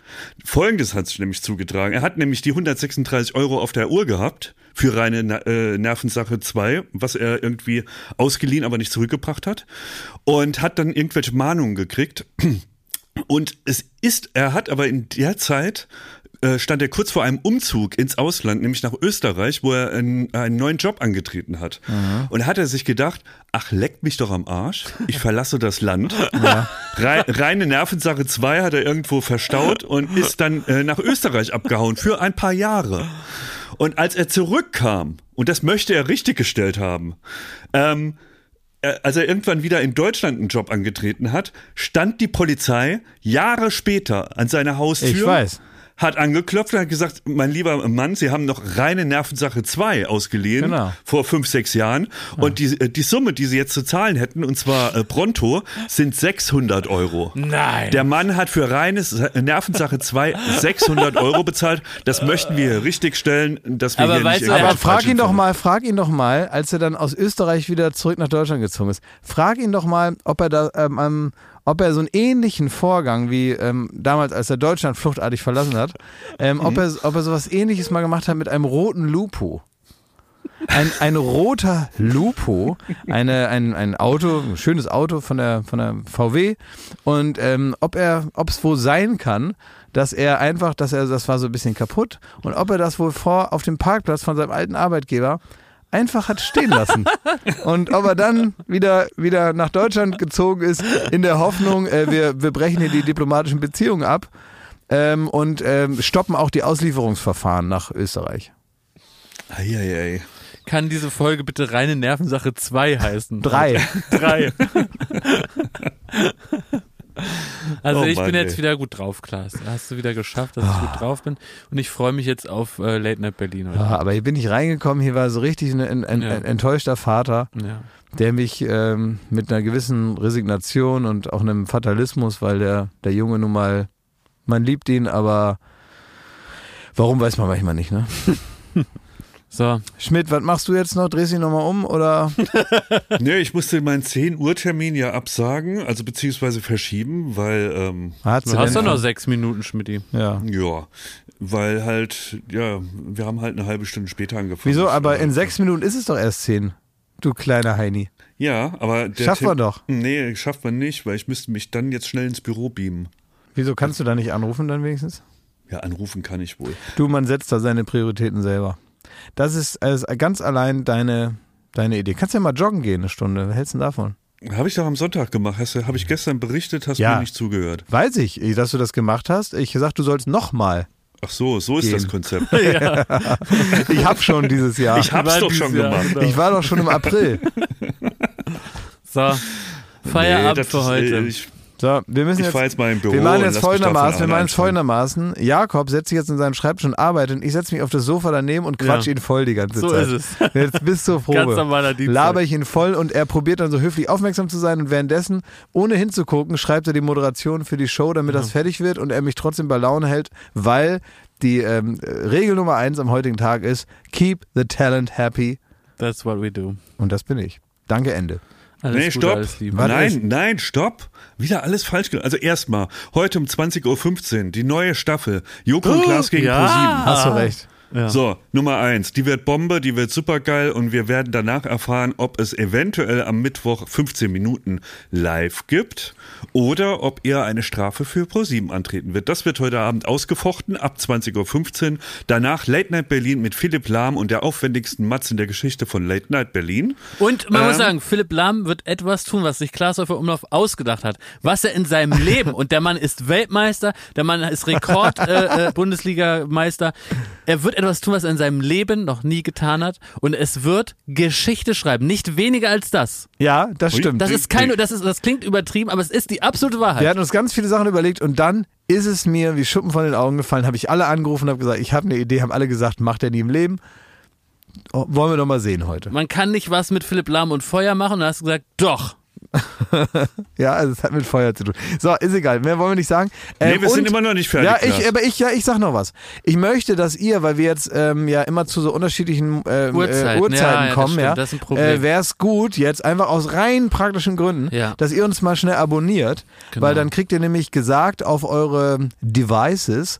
Speaker 3: Folgendes hat sich nämlich zugetragen. Er hat nämlich die 136 Euro auf der Uhr gehabt für reine äh, Nervensache 2, was er irgendwie ausgeliehen, aber nicht zurückgebracht hat. Und hat dann irgendwelche Mahnungen gekriegt. Und es ist, er hat aber in der Zeit äh, stand er kurz vor einem Umzug ins Ausland, nämlich nach Österreich, wo er einen, einen neuen Job angetreten hat. Mhm. Und hat er sich gedacht, ach, leckt mich doch am Arsch, ich verlasse das Land. Ja. Re reine Nervensache 2 hat er irgendwo verstaut und ist dann äh, nach Österreich abgehauen für ein paar Jahre. Und als er zurückkam, und das möchte er richtig gestellt haben, ähm, äh, als er irgendwann wieder in Deutschland einen Job angetreten hat, stand die Polizei Jahre später an seiner Haustür.
Speaker 1: Ich weiß
Speaker 3: hat angeklopft und hat gesagt, mein lieber Mann, Sie haben noch reine Nervensache 2 ausgeliehen genau. vor fünf, sechs Jahren. Ja. Und die, äh, die Summe, die Sie jetzt zu zahlen hätten, und zwar äh, pronto, sind 600 Euro.
Speaker 2: Nein.
Speaker 3: Der Mann hat für reines Nervensache 2 600 Euro bezahlt. Das möchten wir richtig stellen, dass wir
Speaker 1: aber
Speaker 3: hier
Speaker 1: weißt nicht du, Aber frag ihn doch mal, frag ihn doch mal, als er dann aus Österreich wieder zurück nach Deutschland gezogen ist, frag ihn doch mal, ob er da ähm, ob er so einen ähnlichen Vorgang wie ähm, damals, als er Deutschland fluchtartig verlassen hat, ähm, mhm. ob, er, ob er sowas ähnliches mal gemacht hat mit einem roten Lupo. Ein, ein roter Lupo, eine, ein, ein Auto, ein schönes Auto von der, von der VW. Und ähm, ob er, ob es wohl sein kann, dass er einfach, dass er, das war so ein bisschen kaputt, und ob er das wohl vor auf dem Parkplatz von seinem alten Arbeitgeber einfach hat stehen lassen. Und ob er dann wieder, wieder nach Deutschland gezogen ist, in der Hoffnung, äh, wir, wir brechen hier die diplomatischen Beziehungen ab ähm, und ähm, stoppen auch die Auslieferungsverfahren nach Österreich.
Speaker 3: Eieiei.
Speaker 2: Kann diese Folge bitte reine Nervensache 2 heißen?
Speaker 1: Drei.
Speaker 2: Drei. Also oh ich Mann, bin jetzt ey. wieder gut drauf, Klaas. Hast du wieder geschafft, dass ich gut ah. drauf bin. Und ich freue mich jetzt auf äh, Late Night Berlin.
Speaker 1: Heute. Ja, aber hier bin ich reingekommen, hier war so richtig ein, ein, ein ja. enttäuschter Vater.
Speaker 2: Ja.
Speaker 1: der mich ähm, mit einer gewissen Resignation und auch einem Fatalismus, weil der, der Junge nun mal, man liebt ihn, aber warum weiß man manchmal nicht, ne?
Speaker 2: So.
Speaker 1: Schmidt, was machst du jetzt noch? Drehst du dich nochmal um oder?
Speaker 3: nee, ich musste meinen 10 Uhr Termin ja absagen, also beziehungsweise verschieben, weil ähm,
Speaker 1: Hat's
Speaker 2: Du hast doch noch sechs Minuten, Schmidti.
Speaker 1: Ja.
Speaker 3: ja, weil halt ja, wir haben halt eine halbe Stunde später angefangen.
Speaker 1: Wieso? Aber in sechs Minuten ist es doch erst zehn. Du kleiner Heini.
Speaker 3: Ja, aber der
Speaker 1: Schafft man doch.
Speaker 3: Nee, schafft man nicht, weil ich müsste mich dann jetzt schnell ins Büro beamen.
Speaker 1: Wieso kannst du da nicht anrufen dann wenigstens?
Speaker 3: Ja, anrufen kann ich wohl.
Speaker 1: Du, man setzt da seine Prioritäten selber. Das ist also ganz allein deine, deine Idee. Kannst ja mal joggen gehen eine Stunde. Was hältst du davon?
Speaker 3: Habe ich doch am Sonntag gemacht. Habe ich gestern berichtet, hast
Speaker 1: Ja.
Speaker 3: mir nicht zugehört.
Speaker 1: Weiß ich, dass du das gemacht hast. Ich gesagt, du sollst nochmal.
Speaker 3: Ach so, so ist
Speaker 1: Gehen.
Speaker 3: das Konzept.
Speaker 1: Ich hab schon dieses Jahr.
Speaker 3: Ich hab's
Speaker 2: war
Speaker 3: doch schon
Speaker 2: Jahr,
Speaker 3: gemacht.
Speaker 2: genau.
Speaker 1: Ich war doch schon im April.
Speaker 2: So. Feierabend
Speaker 3: Nee,
Speaker 2: für
Speaker 3: ist,
Speaker 2: heute.
Speaker 3: äh, Ich,
Speaker 1: So, wir müssen
Speaker 3: ich
Speaker 1: jetzt.
Speaker 3: jetzt mal im Büro.
Speaker 1: Wir machen jetzt folgendermaßen, wir machen jetzt folgendermaßen. Jakob setzt sich jetzt in seinen Schreibtisch und arbeitet und ich setze mich auf das Sofa daneben und quatsch
Speaker 2: Ja.
Speaker 1: ihn voll die ganze
Speaker 2: So
Speaker 1: Zeit.
Speaker 2: ist es.
Speaker 1: Jetzt bis zur Probe.
Speaker 2: Ganz normaler Dienstag.
Speaker 1: Laber ich ihn voll und er probiert dann so höflich aufmerksam zu sein und währenddessen, ohne hinzugucken, schreibt er die Moderation für die Show, damit das fertig wird und er mich trotzdem bei Laune hält, weil die ähm, Regel Nummer eins am heutigen Tag ist, keep the talent happy
Speaker 2: That's what we do.
Speaker 1: und das bin ich. Danke, Ende.
Speaker 2: Alles
Speaker 3: Nee, stopp. nein, nein, stopp. Wieder alles falsch gemacht. Also erstmal, heute um 20.15 Uhr, die neue Staffel. Joko und Klaas gegen
Speaker 2: ja.
Speaker 3: ProSieben.
Speaker 1: Hast du recht.
Speaker 2: Ja.
Speaker 3: So, Nummer eins, die wird Bombe, die wird supergeil und wir werden danach erfahren, ob es eventuell am Mittwoch 15 Minuten live gibt oder ob er eine Strafe für ProSieben antreten wird. Das wird heute Abend ausgefochten ab 20.15 Uhr. Danach Late Night Berlin mit Philipp Lahm und der aufwendigsten Matz in der Geschichte von Late Night Berlin.
Speaker 2: Und man muss
Speaker 3: Ähm.
Speaker 2: sagen, Philipp Lahm wird etwas tun, was sich Klaas Häufer Umlauf ausgedacht hat. Was er in seinem Leben, und der Mann ist Weltmeister, der Mann ist Rekord äh, äh, er wird etwas tun, was er in seinem Leben noch nie getan hat. Und es wird Geschichte schreiben. Nicht weniger als das.
Speaker 1: Ja, das
Speaker 3: Ui.
Speaker 1: stimmt.
Speaker 2: Das ist keine, das ist, das klingt übertrieben, aber es ist die absolute Wahrheit.
Speaker 1: Wir hatten uns ganz viele Sachen überlegt und dann ist es mir wie Schuppen von den Augen gefallen, habe ich alle angerufen und habe gesagt, ich habe eine Idee, haben alle gesagt, macht er nie im Leben. Oh, wollen wir doch mal sehen heute.
Speaker 2: Man kann nicht was mit Philipp Lahm und Feuer machen. Und dann hast du gesagt, doch.
Speaker 1: Ja, also es hat mit Feuer zu tun. So, ist egal, mehr wollen wir nicht sagen. Ähm,
Speaker 3: Nee, wir sind
Speaker 1: und-
Speaker 3: immer noch nicht fertig.
Speaker 1: Ja, ich, aber ich, ja, ich sag noch was. Ich möchte, dass ihr, weil wir jetzt ähm, ja immer zu so unterschiedlichen ähm,
Speaker 2: Uhrzeiten.
Speaker 1: äh, Uhrzeiten
Speaker 2: Ja, ja, das
Speaker 1: kommen,
Speaker 2: stimmt,
Speaker 1: ja,
Speaker 2: Problem.
Speaker 1: äh, wäre es gut, jetzt einfach aus rein praktischen Gründen,
Speaker 2: Ja.
Speaker 1: dass ihr uns mal schnell abonniert,
Speaker 2: Genau.
Speaker 1: weil dann kriegt ihr nämlich gesagt auf eure Devices,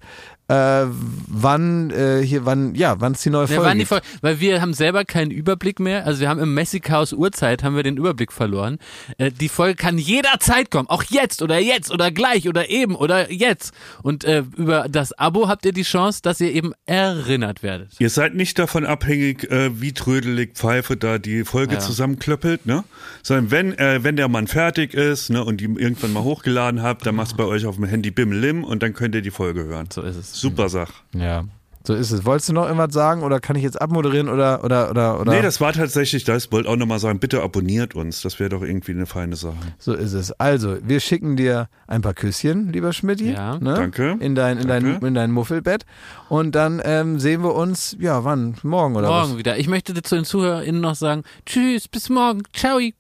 Speaker 1: äh, wann äh, hier, wann, ja, wann es die neue
Speaker 2: Ja,
Speaker 1: Folge
Speaker 2: waren die
Speaker 1: gibt.
Speaker 2: Fol- weil wir haben selber keinen Überblick mehr. Also wir haben im Messi-Chaos Uhrzeit haben wir den Überblick verloren. Äh, die Folge kann jederzeit kommen. Auch jetzt oder jetzt oder gleich oder eben oder jetzt. Und äh, über das Abo habt ihr die Chance, dass ihr eben erinnert werdet.
Speaker 3: Ihr seid nicht davon abhängig, äh, wie trödelig Pfeife da die Folge
Speaker 2: Ja.
Speaker 3: zusammenklöppelt, ne? Sondern wenn, äh, wenn der Mann fertig ist, ne, und die irgendwann mal hochgeladen habt, dann macht's bei euch auf dem Handy Bim-Lim und dann könnt ihr die Folge hören.
Speaker 2: So ist es.
Speaker 3: Super Sach.
Speaker 1: Ja, so ist es. Wolltest du noch irgendwas sagen oder kann ich jetzt abmoderieren oder, oder, oder, oder?
Speaker 3: Nee, das war tatsächlich das. Wollte auch nochmal sagen, bitte abonniert uns. Das wäre doch irgendwie eine feine Sache.
Speaker 1: So ist es. Also, wir schicken dir ein paar Küsschen, lieber Schmidti.
Speaker 2: Ja.
Speaker 1: ne?
Speaker 3: Danke.
Speaker 1: In dein, in dein,
Speaker 3: Danke.
Speaker 1: in dein Muffelbett. Und dann ähm, sehen wir uns, ja, wann? Morgen oder
Speaker 2: Morgen wieder. Ich möchte zu den ZuhörerInnen noch sagen, tschüss, bis morgen. Ciao.
Speaker 1: was?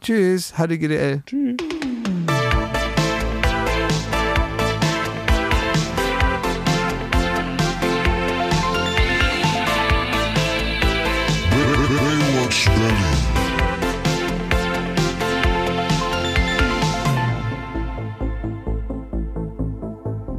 Speaker 1: Tschüss, HDGDL.
Speaker 6: Baywatch